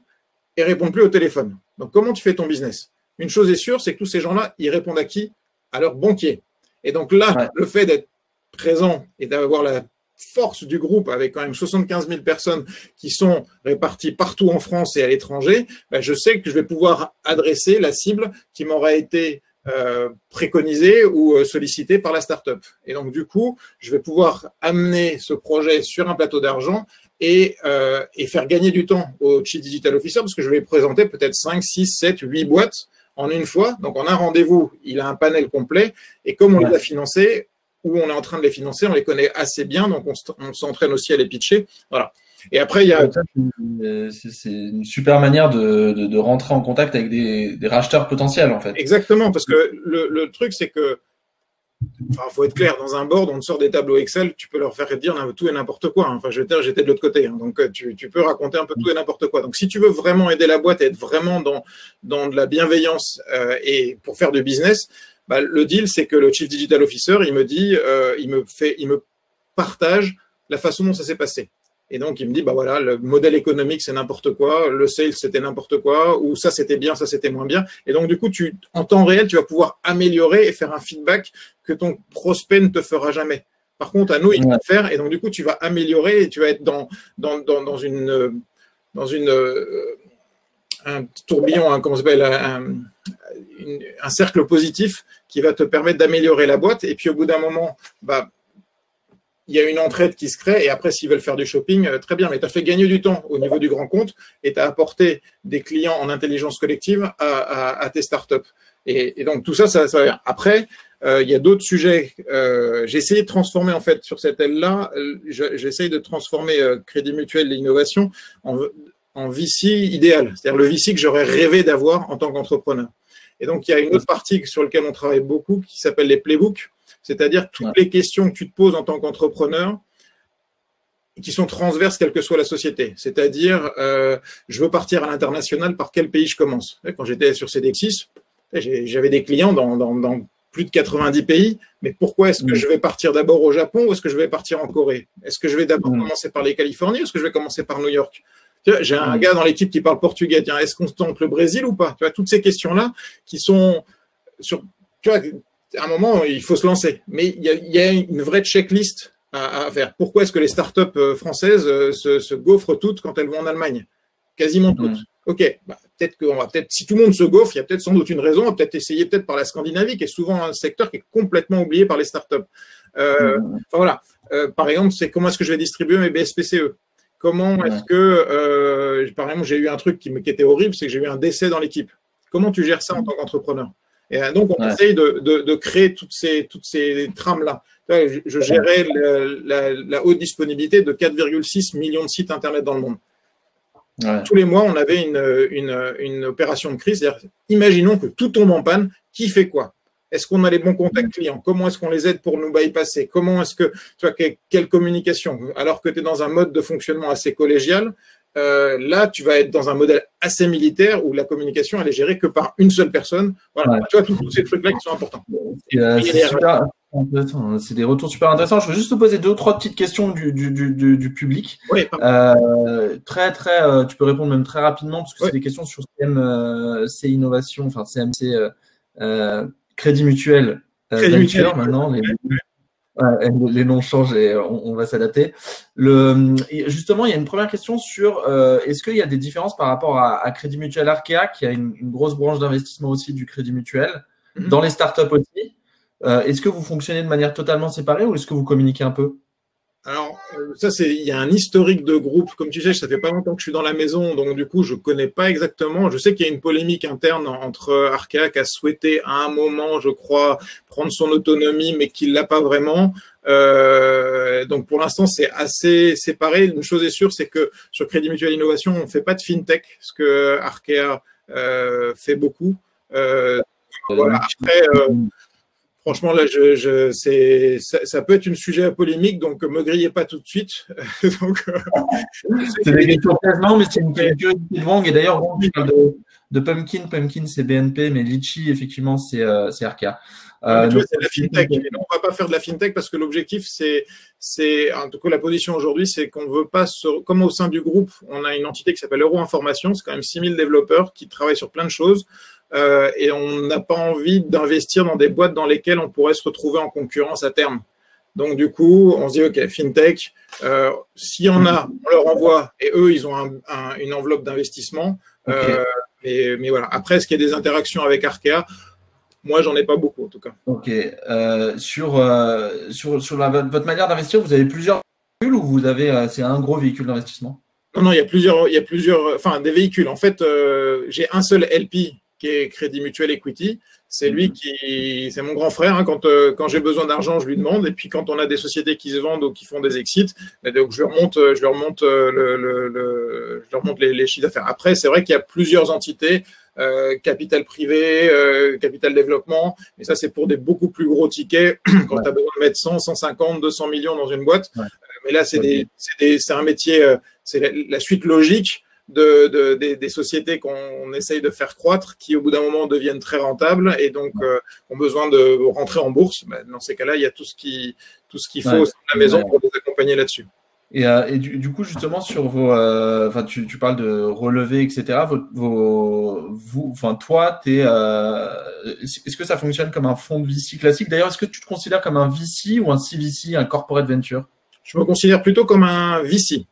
et répondent plus au téléphone. Donc, comment tu fais ton business? Une chose est sûre, c'est que tous ces gens-là, ils répondent à qui? À leur banquier. Et donc là, le fait d'être présent et d'avoir la force du groupe, avec quand même 75 000 personnes qui sont réparties partout en France et à l'étranger, ben je sais que je vais pouvoir adresser la cible qui m'aura été euh, préconisée ou euh, sollicitée par la startup. Et donc du coup, je vais pouvoir amener ce projet sur un plateau d'argent et, euh, et faire gagner du temps au Chief Digital Officer parce que je vais présenter peut-être 5, 6, 7, 8 boîtes en une fois. Donc en un rendez-vous, il a un panel complet et comme on les a financés, où on est en train de les financer, on les connaît assez bien, donc on, s'entraîne aussi à les pitcher. Voilà. Et après, il y a. C'est une super manière de, de, de, rentrer en contact avec des, des, racheteurs potentiels, en fait. Exactement, parce que le, le truc, c'est que. Enfin, faut être clair, dans un board, on te sort des tableaux Excel, tu peux leur faire dire tout et n'importe quoi. Enfin, je j'étais de l'autre côté. Hein. donc, tu, tu, peux raconter un peu tout et n'importe quoi. Donc, si tu veux vraiment aider la boîte et être vraiment dans, dans de la bienveillance euh, et pour faire du business, bah, le deal, c'est que le Chief Digital Officer, il me dit, euh, il me fait, il me partage la façon dont ça s'est passé. Et donc, il me dit, bah voilà, le modèle économique, c'est n'importe quoi, le sales, c'était n'importe quoi, ou ça, c'était bien, ça, c'était moins bien. Et donc, du coup, tu, en temps réel, tu vas pouvoir améliorer et faire un feedback que ton prospect ne te fera jamais. Par contre, à nous, il va le faire. Et donc, du coup, tu vas améliorer et tu vas être dans, dans, dans, dans une, dans une, euh, un tourbillon, comment s'appelle, un, un cercle positif qui va te permettre d'améliorer la boîte. Et puis au bout d'un moment, bah, il y a une entraide qui se crée. Et après, s'ils veulent faire du shopping, euh, très bien. Mais tu as fait gagner du temps au niveau du grand compte et tu as apporté des clients en intelligence collective à, tes startups. Et, et donc tout ça, ça, ça. Après, euh, il y a d'autres sujets. Euh, j'ai essayé de transformer en fait sur cette aile-là. J'essaye de transformer Crédit Mutuel l'innovation en, en VC idéal, c'est-à-dire le VC que j'aurais rêvé d'avoir en tant qu'entrepreneur. Et donc, il y a une autre partie sur laquelle on travaille beaucoup qui s'appelle les playbooks, c'est-à-dire toutes les questions que tu te poses en tant qu'entrepreneur qui sont transverses quelle que soit la société. C'est-à-dire, euh, je veux partir à l'international, par quel pays je commence? Quand j'étais sur CDX6, j'avais des clients dans, dans, dans, plus de 90 pays, mais pourquoi est-ce que mm. je vais partir d'abord au Japon ou est-ce que je vais partir en Corée? Est-ce que je vais d'abord mm. commencer par les Californies ou est-ce que je vais commencer par New York? J'ai un gars dans l'équipe qui parle portugais. Tiens, est-ce qu'on tente le Brésil ou pas? Tu vois, toutes ces questions-là qui sont sur. Tu vois, à un moment, il faut se lancer. Mais il y a, il y a une vraie checklist à, à faire. Pourquoi est-ce que les startups euh, françaises euh, se, se, gaufrent toutes quand elles vont en Allemagne? Quasiment toutes. Mmh. Ok, bah, peut-être qu'on va peut-être, si tout le monde se gaufre, il y a peut-être sans doute une raison. On va peut-être essayer peut-être par la Scandinavie, qui est souvent un secteur qui est complètement oublié par les startups. Euh, mmh. Enfin voilà. Euh, par exemple, c'est comment est-ce que je vais distribuer mes BSPCE Comment est-ce que, euh, par exemple, j'ai eu un truc qui, était horrible, c'est que j'ai eu un décès dans l'équipe. Comment tu gères ça en tant qu'entrepreneur? Et euh, donc, on ouais. essaye de, de, de, créer toutes ces, toutes ces trames-là. Je, je gérais la, la, la, haute disponibilité de 4,6 millions de sites Internet dans le monde. Ouais. Tous les mois, on avait une, une, une opération de crise. Imaginons que tout tombe en panne. Qui fait quoi? Est-ce qu'on a les bons contacts clients? Comment est-ce qu'on les aide pour nous bypasser? Comment est-ce que tu vois quelle communication? Alors que tu es dans un mode de fonctionnement assez collégial, euh, là tu vas être dans un modèle assez militaire où la communication elle est gérée que par une seule personne. Voilà, ouais. tu vois tous, ces trucs là qui sont importants. Euh, c'est super intéressant. C'est des retours super intéressants. Je veux juste te poser deux ou trois petites questions du, du, du, du public. Oui, euh, très très, euh, tu peux répondre même très rapidement parce que oui. c'est des questions sur CM, euh, C innovation, enfin CMC. Euh, Crédit Mutuel euh, Crédit Mutuel. maintenant. Les, ouais, les noms changent et on, on va s'adapter. Le, justement, il y a une première question sur euh, est-ce qu'il y a des différences par rapport à, à Crédit Mutuel Arkea, qui a une, une grosse branche d'investissement aussi du Crédit Mutuel, mm -hmm. dans les startups aussi. Euh, est-ce que vous fonctionnez de manière totalement séparée ou est-ce que vous communiquez un peu? Alors, ça, c'est, il y a un historique de groupe. Comme tu sais, ça fait pas longtemps que je suis dans la maison, donc du coup, je connais pas exactement. Je sais qu'il y a une polémique interne entre Arkea qui a souhaité à un moment, je crois, prendre son autonomie, mais qui l'a pas vraiment. Euh, donc, pour l'instant, c'est assez séparé. Une chose est sûre, c'est que sur Crédit Mutuel Innovation, on fait pas de fintech, ce que Arkea euh, fait beaucoup. Euh, voilà. Après, euh, Franchement, là, je, je, c'est, ça, ça, peut être un sujet à polémique, donc me grillez pas tout de suite. <laughs> donc, euh, c'est des questions quasiment, mais c'est une curiosité de Wang. Et d'ailleurs, Wang parle de, de, Pumpkin. Pumpkin, c'est BNP, mais Litchi, effectivement, c'est, euh, c'est Arca. Euh, donc, c'est la fintech. on va pas faire de la fintech parce que l'objectif, c'est, c'est, en tout cas, la position aujourd'hui, c'est qu'on veut pas se, comme au sein du groupe, on a une entité qui s'appelle Euro Information. C'est quand même 6000 développeurs qui travaillent sur plein de choses euh, et on n'a pas envie d'investir dans des boîtes dans lesquelles on pourrait se retrouver en concurrence à terme. Donc du coup, on se dit ok, fintech, euh, s'il y en a, on leur envoie et eux, ils ont un, un, une enveloppe d'investissement. Okay. Euh, mais, mais, voilà. Après, est-ce qu'il y a des interactions avec Arkea? Moi, j'en ai pas beaucoup en tout cas. Ok. Euh, sur euh, sur sur la, votre manière d'investir, vous avez plusieurs véhicules ou vous avez euh, c'est un gros véhicule d'investissement? Non, non, il y a plusieurs, il y a plusieurs, enfin des véhicules. En fait, j'ai un seul LP qui est Crédit Mutuel Equity. C'est lui mhm. qui, c'est mon grand frère. Hein, quand euh, quand j'ai besoin d'argent, je lui demande. Et puis quand on a des sociétés qui se vendent ou qui font des exits, ben, donc je leur monte, je leur monte euh, le, le, le je leur monte les, les chiffres d'affaires. Après, c'est vrai qu'il y a plusieurs entités. Euh, capital privé, euh, capital développement, mais ça c'est pour des beaucoup plus gros tickets <clears throat> quand ouais. tu as besoin de mettre 100, 150, 200 millions dans une boîte. Ouais. mais là c'est okay. des, c'est un métier, c'est la, la, suite logique de, de, des, des, sociétés qu'on essaye de faire croître, qui au bout d'un moment deviennent très rentables et donc euh, ont besoin de rentrer en bourse. Ben, dans ces cas-là, il y a tout ce qui tout ce qu'il faut ouais. à la maison pour les accompagner là-dessus. Et, euh, et du, du, coup, justement, sur vos, euh, enfin, tu, tu, parles de relever, etc. Vos, vos vous, enfin, toi, t'es, euh, est-ce que ça fonctionne comme un fonds de VC classique? D'ailleurs, est-ce que tu te considères comme un VC ou un CVC, un corporate venture? Je me considère plutôt comme un VC.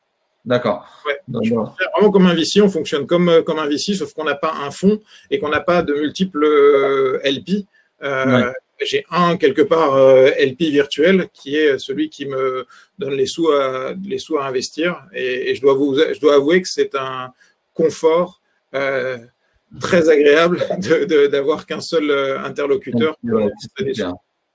D'accord. Ouais. vraiment comme un VC, on fonctionne comme, euh, comme un VC, sauf qu'on n'a pas un fonds et qu'on n'a pas de multiples euh, LP. Euh, ouais. J'ai un quelque part euh, LP virtuel qui est celui qui me donne les sous à, les sous à investir et, et je, dois vous, je dois avouer que c'est un confort euh, très agréable d'avoir qu'un seul interlocuteur. Ouais,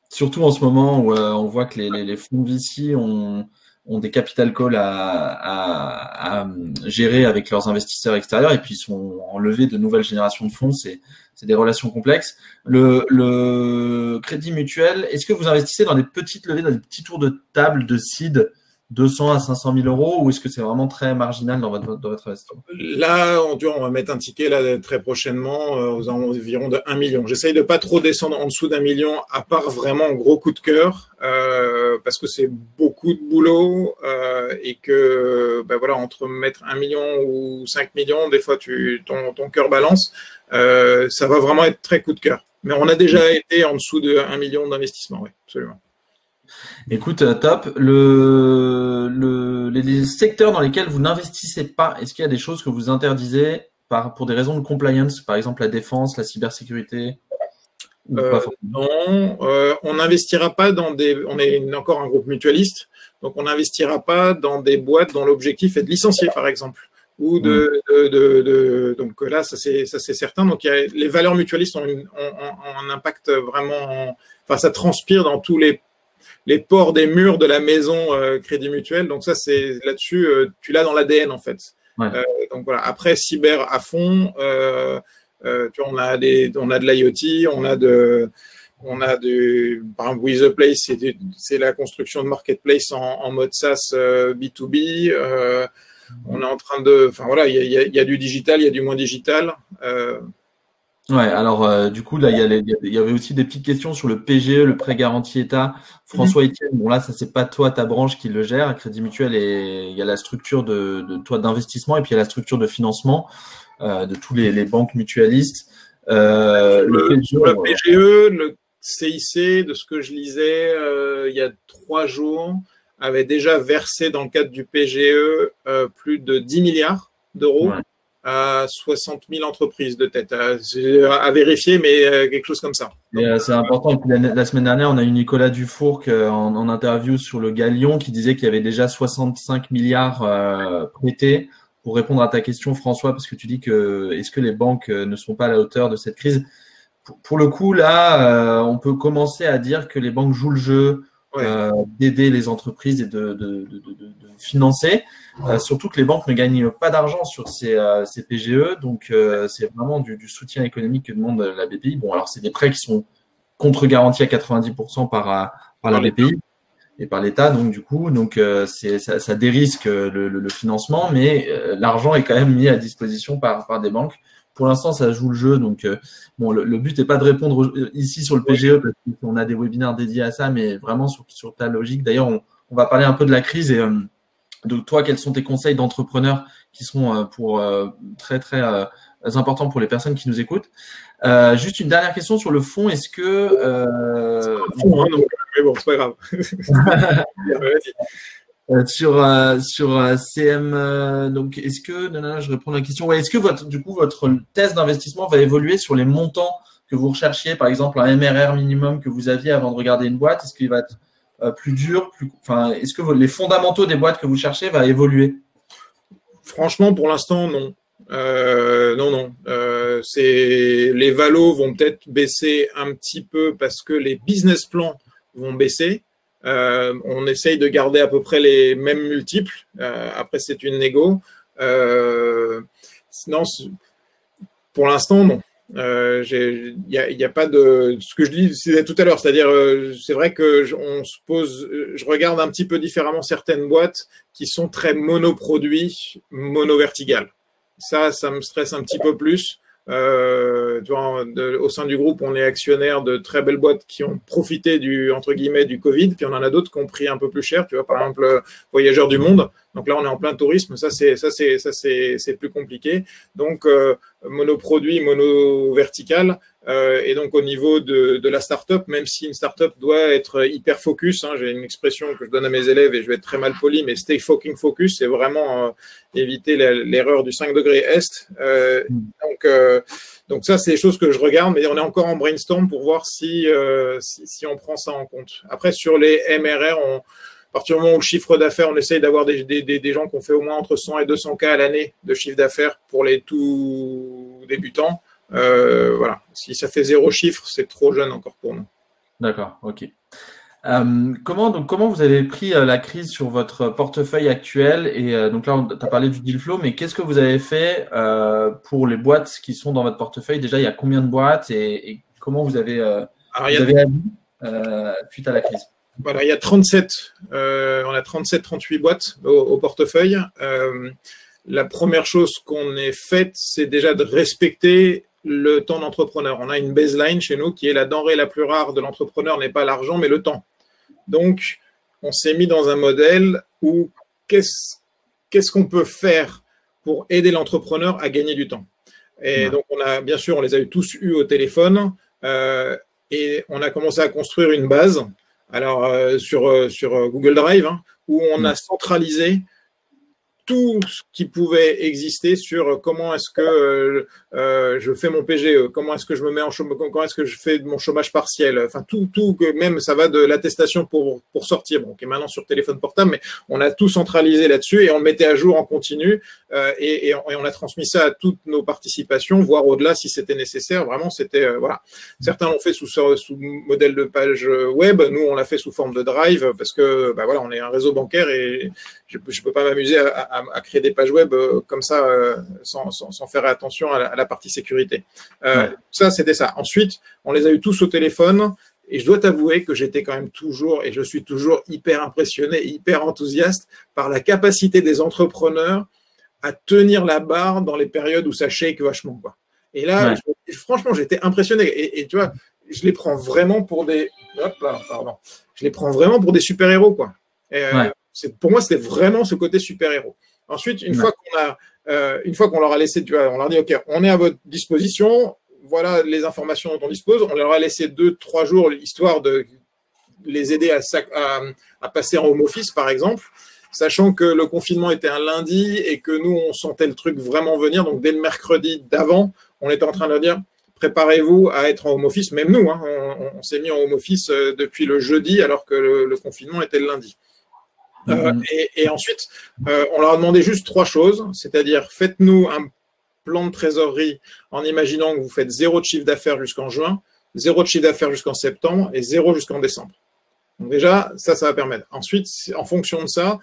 Surtout en ce moment où on voit que les, les, les fonds VC ont ont des capital calls à, gérer avec leurs investisseurs extérieurs et puis ils sont en levée de nouvelles générations de fonds. C'est c'est des relations complexes. Le, le crédit mutuel, est-ce que vous investissez dans des petites levées, dans des petits tours de table de seed? 200 à 500 000 euros ou est-ce que c'est vraiment très marginal dans votre, dans votre investissement? Là, on, on va mettre un ticket là très prochainement euh, aux environs de 1 million. J'essaye de pas trop descendre en dessous d'un million, à part vraiment gros coup de cœur, euh, parce que c'est beaucoup de boulot euh, et que ben voilà entre mettre un million ou 5 millions, des fois tu ton, ton cœur balance, euh, ça va vraiment être très coup de cœur. Mais on a déjà été en dessous de 1 million d'investissement, oui, absolument. Écoute, euh, top. Le, le, les secteurs dans lesquels vous n'investissez pas, est-ce qu'il y a des choses que vous interdisez par, pour des raisons de compliance, par exemple la défense, la cybersécurité euh, non, euh, on n'investira pas dans des. On est encore un groupe mutualiste, donc on n'investira pas dans des boîtes dont l'objectif est de licencier, par exemple, ou de. Mm. de, de, de donc là, ça c'est ça c'est certain. Donc il y a, les valeurs mutualistes ont, une, ont, un impact vraiment. Enfin, ça transpire dans tous les les ports des murs de la maison euh, Crédit Mutuel. Donc ça c'est là-dessus, euh, tu l'as dans l'ADN en fait. Ouais. Euh, donc voilà. Après cyber à fond. Euh, euh, tu vois, on a des, on a de l'IoT, on a de, on a de, par exemple, With the Place, c'est la construction de marketplace en, en mode SaaS B2B. Euh, euh, on est en train de, enfin voilà, il y a, y a, du digital, il y a du moins digital. Euh, Ouais, alors euh, du coup là il y, y, avait aussi des petites questions sur le PGE, le prêt garanti État. François Etienne, bon là ça c'est pas toi ta branche qui le gère, Crédit Mutuel et il y a la structure de, de toi d'investissement et puis il y a la structure de financement. Euh, de tous les, les, banques mutualistes. Euh, le, le, PGE, le, PGE, le CIC, de ce que je lisais euh, il y a trois jours, avait déjà versé dans le cadre du PGE plus de 10 milliards d'euros. Ouais à 60 000 entreprises de tête. À, vérifier, mais quelque chose comme ça. C'est important. La, semaine dernière, on a eu Nicolas Dufour en, en interview sur le Galion qui disait qu'il y avait déjà 65 milliards euh, prêtés pour répondre à ta question, François, parce que tu dis que est-ce que les banques euh, ne sont pas à la hauteur de cette crise? Pour, le coup, là, euh, on peut commencer à dire que les banques jouent le jeu euh, d'aider les entreprises et de, de, de, de financer. Euh, surtout que les banques ne gagnent pas d'argent sur ces, euh, ces, PGE, donc c'est vraiment du, du, soutien économique que demande la BPI. Bon, alors c'est des prêts qui sont contre-garantis à 90% par, par la BPI et par l'État. Donc du coup, donc euh, c'est ça, ça, dérisque le, le, le financement, mais euh, l'argent est quand même mis à disposition par, par des banques. Pour l'instant, ça joue le jeu. Donc euh, bon, le, le but n'est pas de répondre ici sur le PGE parce qu'on a des webinaires dédiés à ça, mais vraiment sur, sur ta logique. D'ailleurs, on, on, va parler un peu de la crise et de toi, quels sont tes conseils d'entrepreneurs qui sont pour très très importants pour les personnes qui nous écoutent. Euh, juste une dernière question sur le fond. Est-ce que euh, fond, hein, mais bon, c'est pas grave. <laughs> Euh, sur euh, sur euh, CM donc est-ce que non, je réponds à la question ouais, est-ce que votre du coup votre thèse d'investissement va évoluer sur les montants que vous recherchiez par exemple un MRR minimum que vous aviez avant de regarder une boîte? Est-ce qu'il va être plus dur plus enfin est-ce que les fondamentaux des boîtes que vous cherchez va évoluer? Franchement pour l'instant non non, non. C'est les valos vont peut-être baisser un petit peu parce que les business plans vont baisser. Euh, on essaye de garder à peu près les mêmes multiples. Euh, après, c'est une négo. Euh, pour l'instant, non. Il euh, n'y a, pas de ce que je disais tout à l'heure, c'est-à-dire c'est vrai que je, je regarde un petit peu différemment certaines boîtes qui sont très monoproduits, monovertigales. Ça, ça me stresse un petit peu plus. Euh, tu vois, au sein du groupe, on est actionnaire de très belles boîtes qui ont profité du entre guillemets du Covid, puis on en a d'autres qui ont pris un peu plus cher. Tu vois, par exemple, Voyageurs du Monde. Donc là, on est en plein tourisme. Ça, c'est ça, c'est ça, c'est c'est plus compliqué. Donc euh, monoproduit, mono vertical. Euh, et donc au niveau de, de la startup, même si une startup doit être hyper focus, hein, j'ai une expression que je donne à mes élèves et je vais être très mal poli, mais stay fucking focus, c'est vraiment euh, éviter l'erreur du 5 degrés est. Euh, donc euh, donc ça, c'est des choses que je regarde, mais on est encore en brainstorm pour voir si, euh, si, si on prend ça en compte. Après sur les MRR, on à partir du moment où le chiffre d'affaires, on essaye d'avoir des, des, des, gens qui ont fait au moins entre 100 et 200 cas à l'année de chiffre d'affaires pour les tout débutants. Euh, voilà. Si ça fait zéro chiffre, c'est trop jeune encore pour nous. D'accord, ok. Euh, comment, donc, comment vous avez pris euh, la crise sur votre portefeuille actuel Et euh, donc là, tu as parlé du deal flow, mais qu'est-ce que vous avez fait pour les boîtes qui sont dans votre portefeuille? Déjà, il y a combien de boîtes et, et comment vous avez, Alors, vous avez suite à la crise? Voilà, il y a 37, on a 37-38 boîtes au, au portefeuille. la première chose qu'on ait faite, c'est déjà de respecter le temps d'entrepreneur. On a une baseline chez nous qui est la denrée la plus rare de l'entrepreneur n'est pas l'argent mais le temps. Donc, on s'est mis dans un modèle où qu'est-ce qu'on peut faire pour aider l'entrepreneur à gagner du temps? Et donc, on a, bien sûr, on les a eu tous eus au téléphone euh, et on a commencé à construire une base. Alors, euh, sur, euh, sur Google Drive, hein, où on a centralisé tout ce qui pouvait exister sur comment est-ce que euh, euh je fais mon PGE, comment est-ce que je me mets en chômage, comment est-ce que je fais mon chômage partiel, enfin tout, tout, même ça va de l'attestation pour, pour sortir, bon, qui est maintenant sur téléphone portable, mais on a tout centralisé là-dessus et on le mettait à jour en continu euh, et, et, on, a transmis ça à toutes nos participations, voire au-delà si c'était nécessaire. Vraiment, c'était euh, voilà. Certains l'ont fait sous sous modèle de page web, nous on l'a fait sous forme de drive parce que bah voilà, on est un réseau bancaire et je, je peux pas m'amuser à, à, à, créer des pages web euh, comme ça euh, sans, sans, sans, faire attention à la, partie sécurité. Euh, Ça, c'était ça. Ensuite, on les a eu tous au téléphone. Et je dois t'avouer que j'étais quand même toujours, et je suis toujours hyper impressionné, hyper enthousiaste par la capacité des entrepreneurs à tenir la barre dans les périodes où ça shake vachement. Quoi. Et là, franchement, j'étais impressionné. Et, et, tu vois, je les prends vraiment pour des. Hop là, pardon. Je les prends vraiment pour des super-héros, quoi. Et, euh, pour moi, c'était vraiment ce côté super-héros. Ensuite, une fois qu'on a, euh, une fois qu'on leur a laissé, tu on leur dit, OK, on est à votre disposition, voilà les informations dont on dispose. On leur a laissé deux, trois jours, histoire de les aider à, passer en home office, par exemple sachant que le confinement était un lundi et que nous, on sentait le truc vraiment venir. Donc, dès le mercredi d'avant, on était en train de leur dire, préparez-vous à être en home office. Même nous, hein, on, on s'est mis en home office euh, depuis le jeudi, alors que le, le confinement était le lundi. Euh, mhm. et, et, ensuite, euh, on leur a demandé juste trois choses, c'est-à-dire faites-nous un plan de trésorerie en imaginant que vous faites zéro de chiffre d'affaires jusqu'en juin, zéro de chiffre d'affaires jusqu'en septembre et zéro jusqu'en décembre. Donc déjà, ça, ça va permettre. Ensuite, en fonction de ça,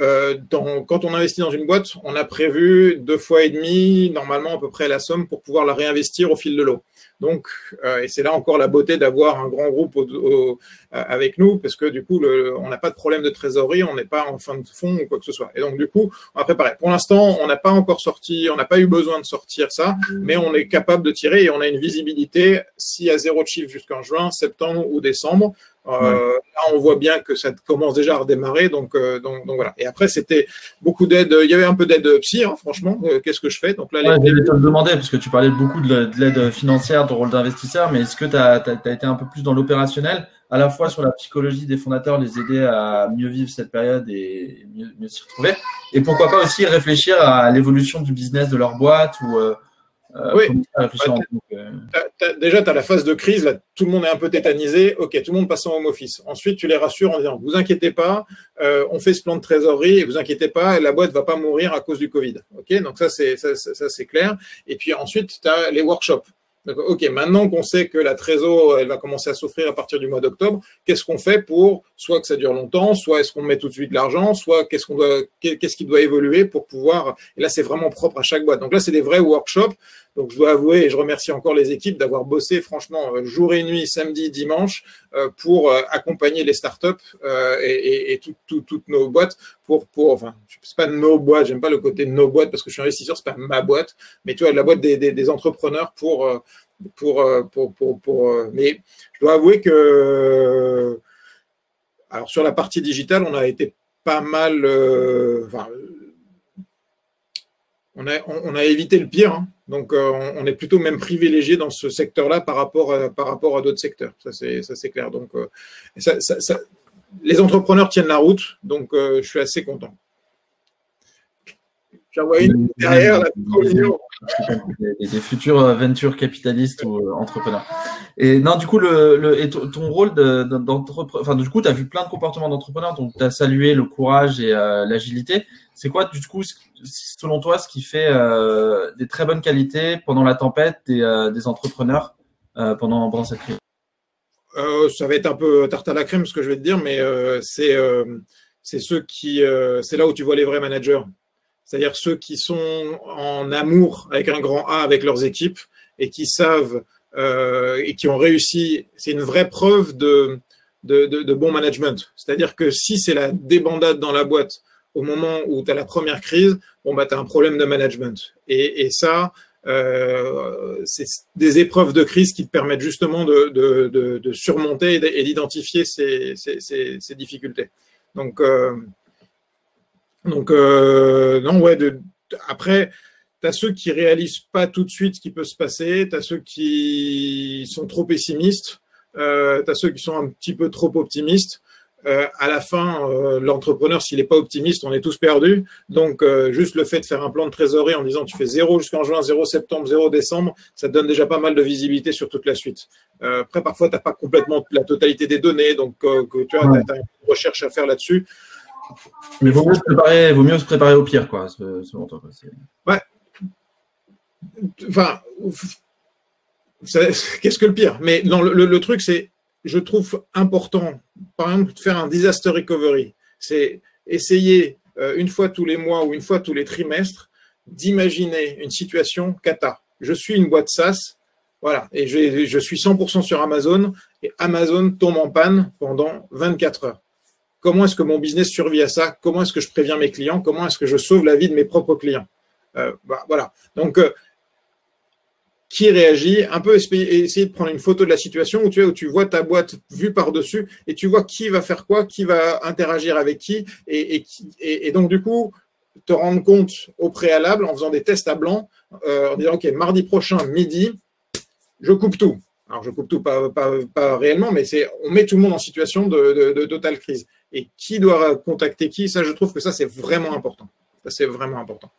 euh, dans, quand on investit dans une boîte, on a prévu deux fois et demi, normalement à peu près la somme pour pouvoir la réinvestir au fil de l'eau. Donc, euh, et c'est là encore la beauté d'avoir un grand groupe au, au, euh, avec nous, parce que du coup, le, on n'a pas de problème de trésorerie, on n'est pas en fin de fond ou quoi que ce soit. Et donc, du coup, on a préparé. Pour l'instant, on n'a pas encore sorti, on n'a pas eu besoin de sortir ça, mais on est capable de tirer et on a une visibilité y a zéro chiffre jusqu'en juin, septembre ou décembre. Euh, Là, on voit bien que ça commence déjà à redémarrer, donc, euh, donc, donc, voilà. Et après, c'était beaucoup d'aide. Il y avait un peu d'aide psy, hein, franchement. Euh, Qu'est-ce que je fais? Donc là, ouais, les... te le demander parce que tu parlais beaucoup de l'aide financière, ton rôle d'investisseur, mais est-ce que tu as, as, été un peu plus dans l'opérationnel, à la fois sur la psychologie des fondateurs, les aider à mieux vivre cette période et mieux, mieux s'y retrouver, et pourquoi pas aussi réfléchir à l'évolution du business de leur boîte ou euh, euh, oui. Bah, déjà, tu as la phase de crise, là, tout le monde est un peu tétanisé. Ok, tout le monde passe en home office. Ensuite, tu les rassures en disant, vous inquiétez pas, euh, on fait ce plan de trésorerie et vous inquiétez pas, la boîte va pas mourir à cause du Covid. Ok, donc ça c'est ça, ça c'est clair. Et puis ensuite, tu as les workshops. Ok, maintenant qu'on sait que la trésor, elle va commencer à souffrir à partir du mois d'octobre, qu'est-ce qu'on fait pour soit que ça dure longtemps, soit est-ce qu'on met tout de suite de l'argent, soit qu'est-ce qu'on doit, qu'est-ce qui doit évoluer pour pouvoir. Et là, c'est vraiment propre à chaque boîte. Donc là, c'est des vrais workshops. Donc je dois avouer et je remercie encore les équipes d'avoir bossé franchement euh, jour et nuit, samedi, dimanche, euh, pour euh, accompagner les startups et, et, et tout, tout, toutes nos boîtes pour, pour, enfin, c'est pas nos boîtes, j'aime pas le côté nos boîtes parce que je suis investisseur, c'est pas ma boîte, mais tu vois, la boîte des, des, des entrepreneurs pour, pour, pour, pour, pour, mais je dois avouer que, alors sur la partie digitale, on a été pas mal, enfin, on a, on a évité le pire. Hein. Donc, euh, on, est plutôt même privilégié dans ce secteur-là par rapport à, par rapport à d'autres secteurs. Ça, c'est, ça, c'est clair. Donc, euh, ça, ça, ça, les entrepreneurs tiennent la route. Donc, euh, je suis assez content. J'en vois une derrière, la des, des, futurs ventures capitalistes ou entrepreneurs. Et non, du coup, le, le et ton rôle d'entrepreneur, enfin, du coup, tu as vu plein de comportements d'entrepreneurs, donc tu as salué le courage et l'agilité. C'est quoi, du coup, selon toi, ce qui fait euh, des très bonnes qualités pendant la tempête des, euh, des entrepreneurs euh, pendant, cette crise? Ça va être un peu tarte à la crème, ce que je vais te dire, mais c'est ceux qui, c'est là où tu vois les vrais managers c'est-à-dire ceux qui sont en amour avec un grand A avec leurs équipes et qui savent et qui ont réussi. C'est une vraie preuve de, de bon management. C'est-à-dire que si c'est la débandade dans la boîte au moment où tu as la première crise, bon bah tu as un problème de management. Et, et ça, euh, c'est des épreuves de crise qui te permettent justement de, de, de, surmonter et d'identifier ces, ces, ces, difficultés. Donc, euh, donc euh, non, ouais, de, après, tu as ceux qui réalisent pas tout de suite ce qui peut se passer, tu as ceux qui sont trop pessimistes, euh, tu as ceux qui sont un petit peu trop optimistes. Euh, à la fin, euh, l'entrepreneur, s'il n'est pas optimiste, on est tous perdus. Donc, euh, juste le fait de faire un plan de trésorerie en disant tu fais 0 jusqu'en juin, 0 septembre, 0 décembre, ça te donne déjà pas mal de visibilité sur toute la suite. après, parfois, tu n'as pas complètement la totalité des données, donc que, tu as, as, une recherche à faire là-dessus. Mais vaut mieux, se préparer, vaut mieux se préparer au pire, quoi, selon toi. Ouais. Enfin, <laughs> qu'est-ce que le pire? Mais non, le truc, c'est je trouve important, par exemple, de faire un disaster recovery. C'est essayer euh, une fois tous les mois ou une fois tous les trimestres d'imaginer une situation cata. Je suis une boîte SaaS, voilà, et je, suis 100% sur Amazon et Amazon tombe en panne pendant 24 heures. Comment est-ce que mon business survit à ça? Comment est-ce que je préviens mes clients? Comment est-ce que je sauve la vie de mes propres clients? Euh, bah, Voilà. Donc, euh, qui réagit, un peu essayer de prendre une photo de la situation où tu, vois ta boîte vue par-dessus et tu vois qui va faire quoi, qui va interagir avec qui et, donc du coup te rendre compte au préalable en faisant des tests à blanc, euh, en disant ok mardi prochain midi, je coupe tout. Alors je coupe tout pas, réellement, mais on met tout le monde en situation de, totale crise. Et qui doit contacter qui, ça je trouve que ça c'est vraiment important. C'est vraiment important.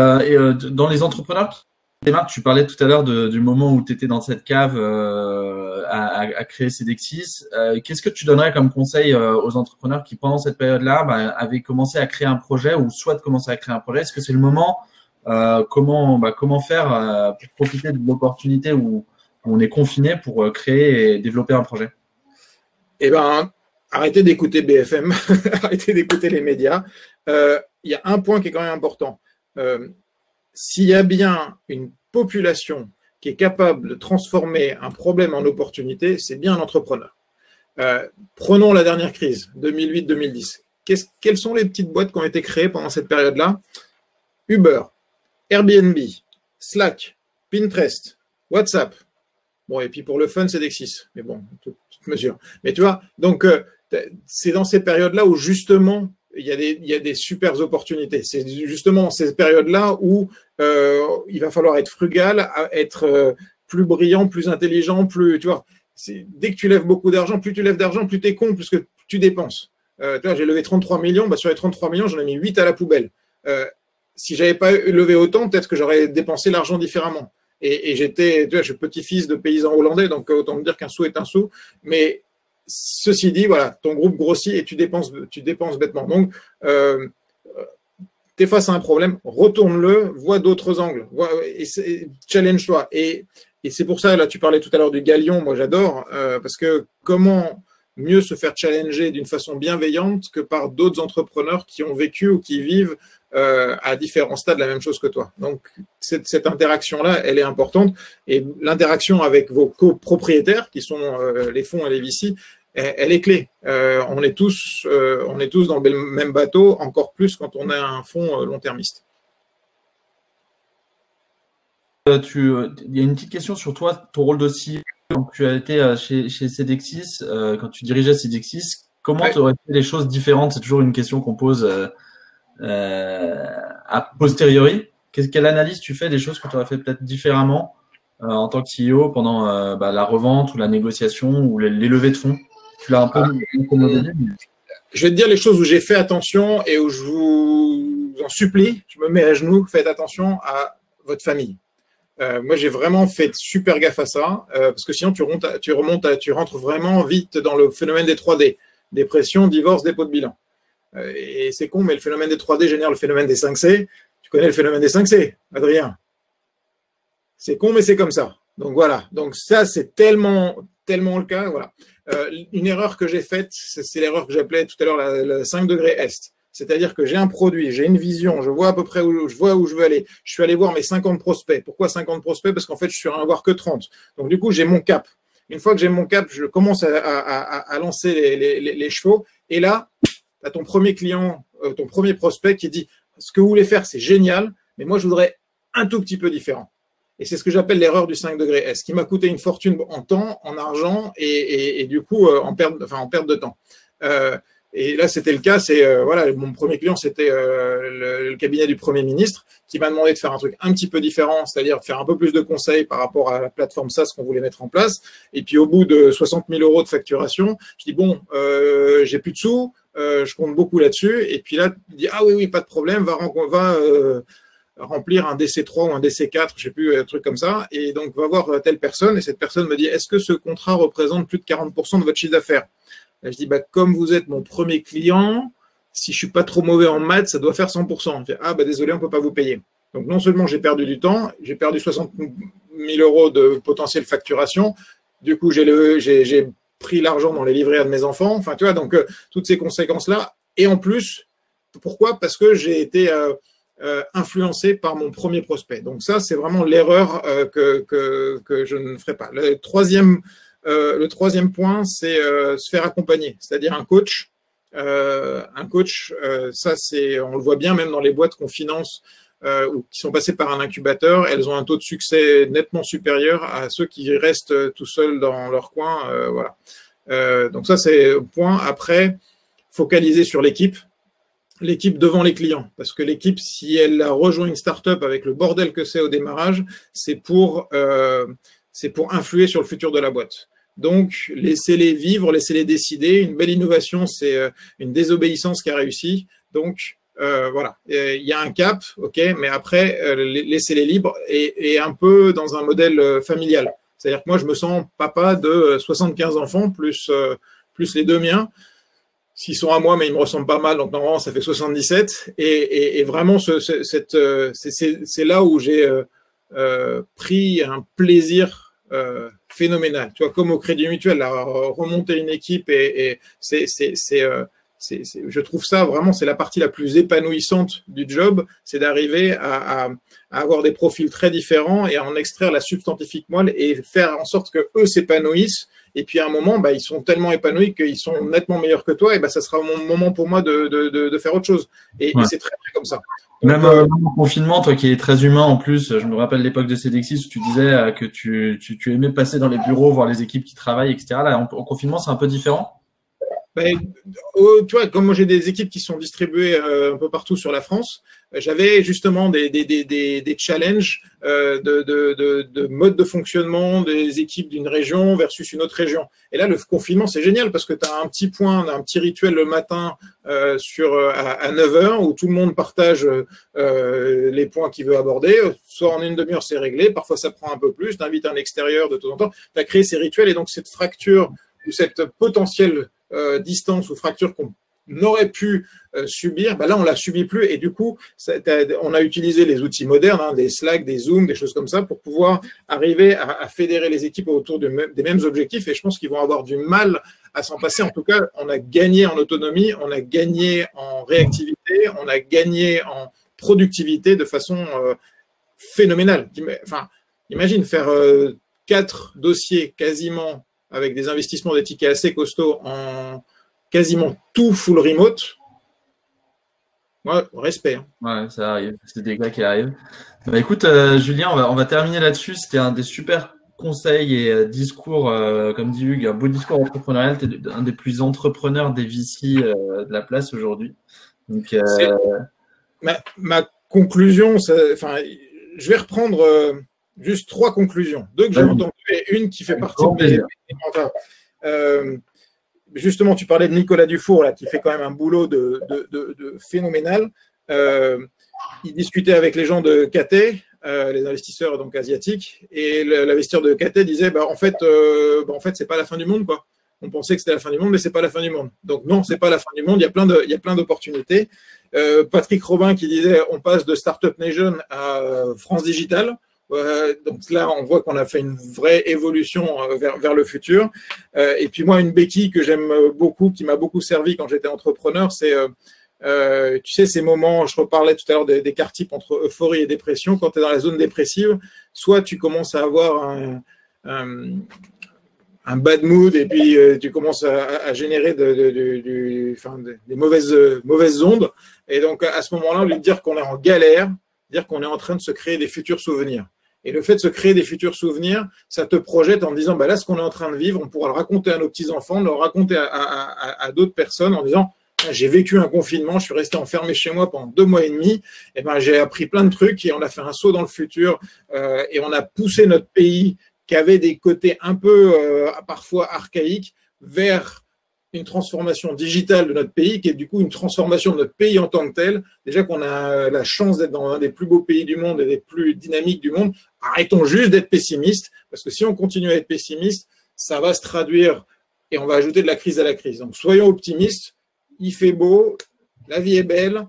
Euh, et euh, dans les entrepreneurs Marc, tu parlais tout à l'heure du moment où tu étais dans cette cave euh, à, créer Cedexis. Euh, Qu'est-ce que tu donnerais comme conseil euh, aux entrepreneurs qui, pendant cette période-là, bah, avaient commencé à créer un projet ou souhaitent commencer à créer un projet? Est-ce que c'est le moment Comment bah, comment faire pour profiter de l'opportunité où, on est confiné pour créer et développer un projet? Eh ben, arrêtez d'écouter BFM, <laughs> arrêtez d'écouter les médias. Il y a un point qui est quand même important. S'il y a bien une population qui est capable de transformer un problème en opportunité, c'est bien l'entrepreneur. Euh, prenons la dernière crise, 2008-2010. Quelles sont les petites boîtes qui ont été créées pendant cette période-là? Uber, Airbnb, Slack, Pinterest, WhatsApp. Bon, et puis pour le fun, c'est Dexis. Mais bon, toute, mesure. Mais tu vois, donc euh, c'est dans ces périodes-là où justement il y, a des, il y a des opportunités. C'est justement ces périodes-là où euh, il va falloir être frugal, être euh, plus brillant, plus intelligent, plus, tu vois, dès que tu lèves beaucoup d'argent, plus tu lèves d'argent, plus tu es con, plus que tu dépenses. Euh, tu vois, j'ai levé 33 millions, bah, sur les 33 millions, j'en ai mis 8 à la poubelle. Euh, si j'avais pas levé autant, peut-être que j'aurais dépensé l'argent différemment. Et, et j'étais, tu vois, je suis petit-fils de paysan hollandais, donc autant me dire qu'un sou est un sou. Mais Ceci dit, voilà, ton groupe grossit et tu dépenses, tu dépenses bêtement. Donc, euh, tu es face à un problème, retourne-le, vois d'autres angles, challenge-toi. Et, et c'est pour ça, là, tu parlais tout à l'heure du galion, moi j'adore, euh, parce que comment mieux se faire challenger d'une façon bienveillante que par d'autres entrepreneurs qui ont vécu ou qui vivent euh, à différents stades la même chose que toi. Donc cette, cette interaction-là, elle est importante. Et l'interaction avec vos copropriétaires, qui sont euh, les fonds et les VC, elle, elle est clé. Euh, on est tous, euh, on est tous dans le même bateau, encore plus quand on a un fonds long-termiste. Tu, il y a une petite question sur toi, ton rôle de CEO. tu as été chez, chez Cedexis, quand tu dirigeais Cedexis, comment tu aurais fait les choses différentes? C'est toujours une question qu'on pose euh, a posteriori, quelle analyse tu fais des choses que tu aurais fait peut-être différemment euh, en tant que CEO pendant euh, bah, la revente ou la négociation ou les, levées de fonds? Tu l'as un peu ah. Je vais te dire les choses où j'ai fait attention et où je vous en supplie, je me mets à genoux, faites attention à votre famille. Euh, moi, j'ai vraiment fait super gaffe à ça, euh, parce que sinon, tu, remontes, tu remontes, tu rentres vraiment vite dans le phénomène des 3D dépression, divorce, dépôt de bilan. Euh, et c'est con, mais le phénomène des 3D génère le phénomène des 5C. Tu connais le phénomène des 5C, Adrien C'est con, mais c'est comme ça. Donc voilà. Donc ça, c'est tellement, tellement le cas. Voilà. Euh, une erreur que j'ai faite, c'est l'erreur que j'appelais tout à l'heure la, 5 degrés est. C'est-à-dire que j'ai un produit, j'ai une vision, je vois à peu près où je vois où je veux aller. Je suis allé voir mes 50 prospects. Pourquoi 50 prospects? Parce qu'en fait, je suis à voir que 30. Donc du coup, j'ai mon cap. Une fois que j'ai mon cap, je commence à, lancer les, chevaux. Et là, tu as ton premier client, ton premier prospect qui dit ce que vous voulez faire, c'est génial, mais moi, je voudrais un tout petit peu différent. Et c'est ce que j'appelle l'erreur du 5 degrés S, qui m'a coûté une fortune en temps, en argent et, du coup en, perte, enfin, en perte de temps. Et là, c'était le cas. C'est euh, voilà, mon premier client, c'était euh, le, cabinet du premier ministre qui m'a demandé de faire un truc un petit peu différent, c'est-à-dire faire un peu plus de conseils par rapport à la plateforme SaaS qu'on voulait mettre en place. Et puis au bout de 60 000 euros de facturation, je dis bon, euh, j'ai plus de sous, euh, je compte beaucoup là-dessus. Et puis là, il dit ah oui oui, pas de problème, va va remplir un DC3 ou un DC4, je sais plus, un truc comme ça, et donc va voir telle personne. Et cette personne me dit est-ce que ce contrat représente plus de 40% de votre chiffre d'affaires? Je dis, bah, comme vous êtes mon premier client, si je suis pas trop mauvais en maths, ça doit faire 100%. Je ah, bah, désolé, on peut pas vous payer. Donc, non seulement j'ai perdu du temps, j'ai perdu 60 000 euros de potentielle facturation. Du coup, j'ai pris l'argent dans les livrets de mes enfants. Enfin, tu vois, donc, euh, toutes ces conséquences-là. Et en plus, pourquoi? Parce que j'ai été, euh, euh, influencé par mon premier prospect. Donc ça, c'est vraiment l'erreur que, que, que, je ne ferai pas. Le troisième le troisième point, c'est se faire accompagner, c'est-à-dire un coach. Un coach, ça c'est, on le voit bien même dans les boîtes qu'on finance ou qui sont passées par un incubateur, elles ont un taux de succès nettement supérieur à ceux qui restent tout seuls dans leur coin. voilà. donc ça c'est point. Après, focaliser sur l'équipe, l'équipe devant les clients. Parce que l'équipe, si elle a rejoint une startup avec le bordel que c'est au démarrage, c'est pour, euh, c'est pour influer sur le futur de la boîte. Donc, laissez-les vivre, laissez-les décider. Une belle innovation, c'est euh, une désobéissance qui a réussi. Donc, euh, voilà, il y a un cap, ok, mais après, euh, laissez-les libres et, un peu dans un modèle familial. C'est-à-dire que moi, je me sens papa de 75 enfants plus, plus les deux miens. S'ils sont à moi, mais ils me ressemblent pas mal, donc normalement, ça fait 77. Et, vraiment, c'est là où j'ai pris un plaisir phénoménal. Tu vois, comme au Crédit Mutuel, remonter une équipe et, c'est, euh, c'est, c'est, je trouve ça vraiment, c'est la partie la plus épanouissante du job, c'est d'arriver à, avoir des profils très différents et à en extraire la substantifique moelle et faire en sorte que eux s'épanouissent. Et puis à un moment, bah, ils sont tellement épanouis qu'ils sont nettement meilleurs que toi, et bah, ça sera mon moment pour moi de, de, de, faire autre chose. Et, c'est très bien comme ça. Même euh, au confinement, toi qui es très humain en plus, je me rappelle l'époque de Cedexis où tu disais euh, que tu, tu, tu, aimais passer dans les bureaux, voir les équipes qui travaillent, etc. Là, en, confinement, c'est un peu différent? Ben, oh, tu vois, comme moi j'ai des équipes qui sont distribuées euh, un peu partout sur la France, j'avais justement des, des, des, des, challenges euh, de, de, de, de, mode de fonctionnement des équipes d'une région versus une autre région. Et là, le confinement, c'est génial parce que tu as un petit point, un petit rituel le matin euh, sur, à, à 9h où tout le monde partage euh, les points qu'il veut aborder. Soit en une demi-heure, c'est réglé. Parfois, ça prend un peu plus. Tu invites un extérieur de temps en temps. Tu as créé ces rituels et donc cette fracture ou cette potentielle euh, distance ou fracture qu'on n'aurait pu euh, subir, bah là on la subit plus et du coup on a utilisé les outils modernes, hein, des Slack, des Zoom, des choses comme ça pour pouvoir arriver à, fédérer les équipes autour des mêmes objectifs et je pense qu'ils vont avoir du mal à s'en passer. En tout cas, on a gagné en autonomie, on a gagné en réactivité, on a gagné en productivité de façon euh, phénoménale. Enfin, imagine faire quatre dossiers quasiment avec des investissements des tickets assez costauds en quasiment tout full remote, moi, respect. Hein. Ouais, ça arrive. C'est des gars qui arrivent. Bah, écoute, euh, Julien, on va, on va terminer là-dessus. C'était un des super conseils et euh, discours, euh, comme dit Hugues, un beau discours entrepreneurial. Tu es un des plus entrepreneurs des VC de la place aujourd'hui. Donc, ma, ma, conclusion, enfin, je vais reprendre juste trois conclusions. Deux que j'ai entendues et une qui fait partie de mes, euh, justement, tu parlais de Nicolas Dufour, là, qui fait quand même un boulot de, phénoménal. Euh, il discutait avec les gens de KT, euh, les investisseurs donc asiatiques, et l'investisseur de KT disait bah, en fait, bah, en fait, c'est pas la fin du monde, quoi. On pensait que c'était la fin du monde, mais c'est pas la fin du monde. Donc non, c'est pas la fin du monde. Il y a plein de, il y a plein d'opportunités. Patrick Robin qui disait on passe de Startup Nation à France Digital donc là, on voit qu'on a fait une vraie évolution euh, vers, le futur. Euh, et puis moi, une béquille que j'aime beaucoup, qui m'a beaucoup servi quand j'étais entrepreneur, c'est euh, tu sais, ces moments, je reparlais tout à l'heure des, des types entre euphorie et dépression. Quand tu es dans la zone dépressive, soit tu commences à avoir un, bad mood et puis tu commences à, générer des mauvaises, mauvaises ondes. Et donc, à ce moment-là, lui dire qu'on est en galère, dire qu'on est en train de se créer des futurs souvenirs. Et le fait de se créer des futurs souvenirs, ça te projette en disant, bah là, ce qu'on est en train de vivre, on pourra le raconter à nos petits-enfants, le raconter à, d'autres personnes en disant, ah, j'ai vécu un confinement, je suis resté enfermé chez moi pendant deux mois et demi, et ben j'ai appris plein de trucs et on a fait un saut dans le futur euh, et on a poussé notre pays qui avait des côtés un peu euh, parfois archaïques vers une transformation digitale de notre pays, qui est du coup une transformation de notre pays en tant que tel. Déjà qu'on a la chance d'être dans un des plus beaux pays du monde et des plus dynamiques du monde, arrêtons juste d'être pessimistes, parce que si on continue à être pessimiste, ça va se traduire et on va ajouter de la crise à la crise. Donc soyons optimistes, il fait beau, la vie est belle,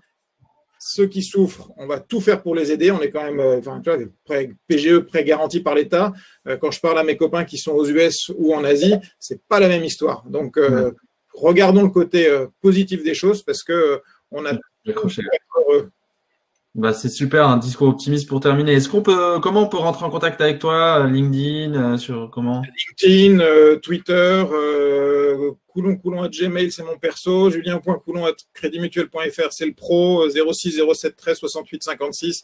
ceux qui souffrent, on va tout faire pour les aider. On est quand même, euh, enfin, tu vois, PGE prêt garanti par l'État. Euh, quand je parle à mes copains qui sont aux US ou en Asie, c'est pas la même histoire. Donc, euh, regardons le côté positif des choses parce que on a bah, c'est super, un discours optimiste pour terminer. Est-ce qu'on peut, comment on peut rentrer en contact avec toi, LinkedIn, euh, sur comment? LinkedIn, euh, Twitter, euh, coulon coulon à Gmail, c'est mon perso, julien.coulon at créditmutuel.fr, c'est le pro, 06 07 13 68 56.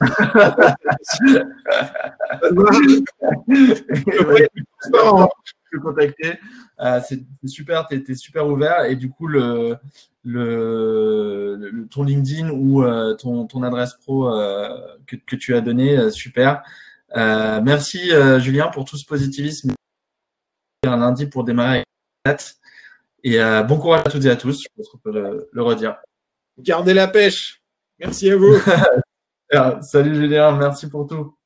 contacter. c'est super, tu es, super ouvert et du coup, le, le, ton LinkedIn ou euh, ton, ton, adresse pro euh, que, que, tu as donné, euh, super. merci Julien pour tout ce positivisme. Un lundi pour démarrer avec et bon courage à toutes et à tous. Je pense qu'on peut le, le redire. Gardez la pêche. Merci à vous. <laughs> Salut Julien, merci pour tout.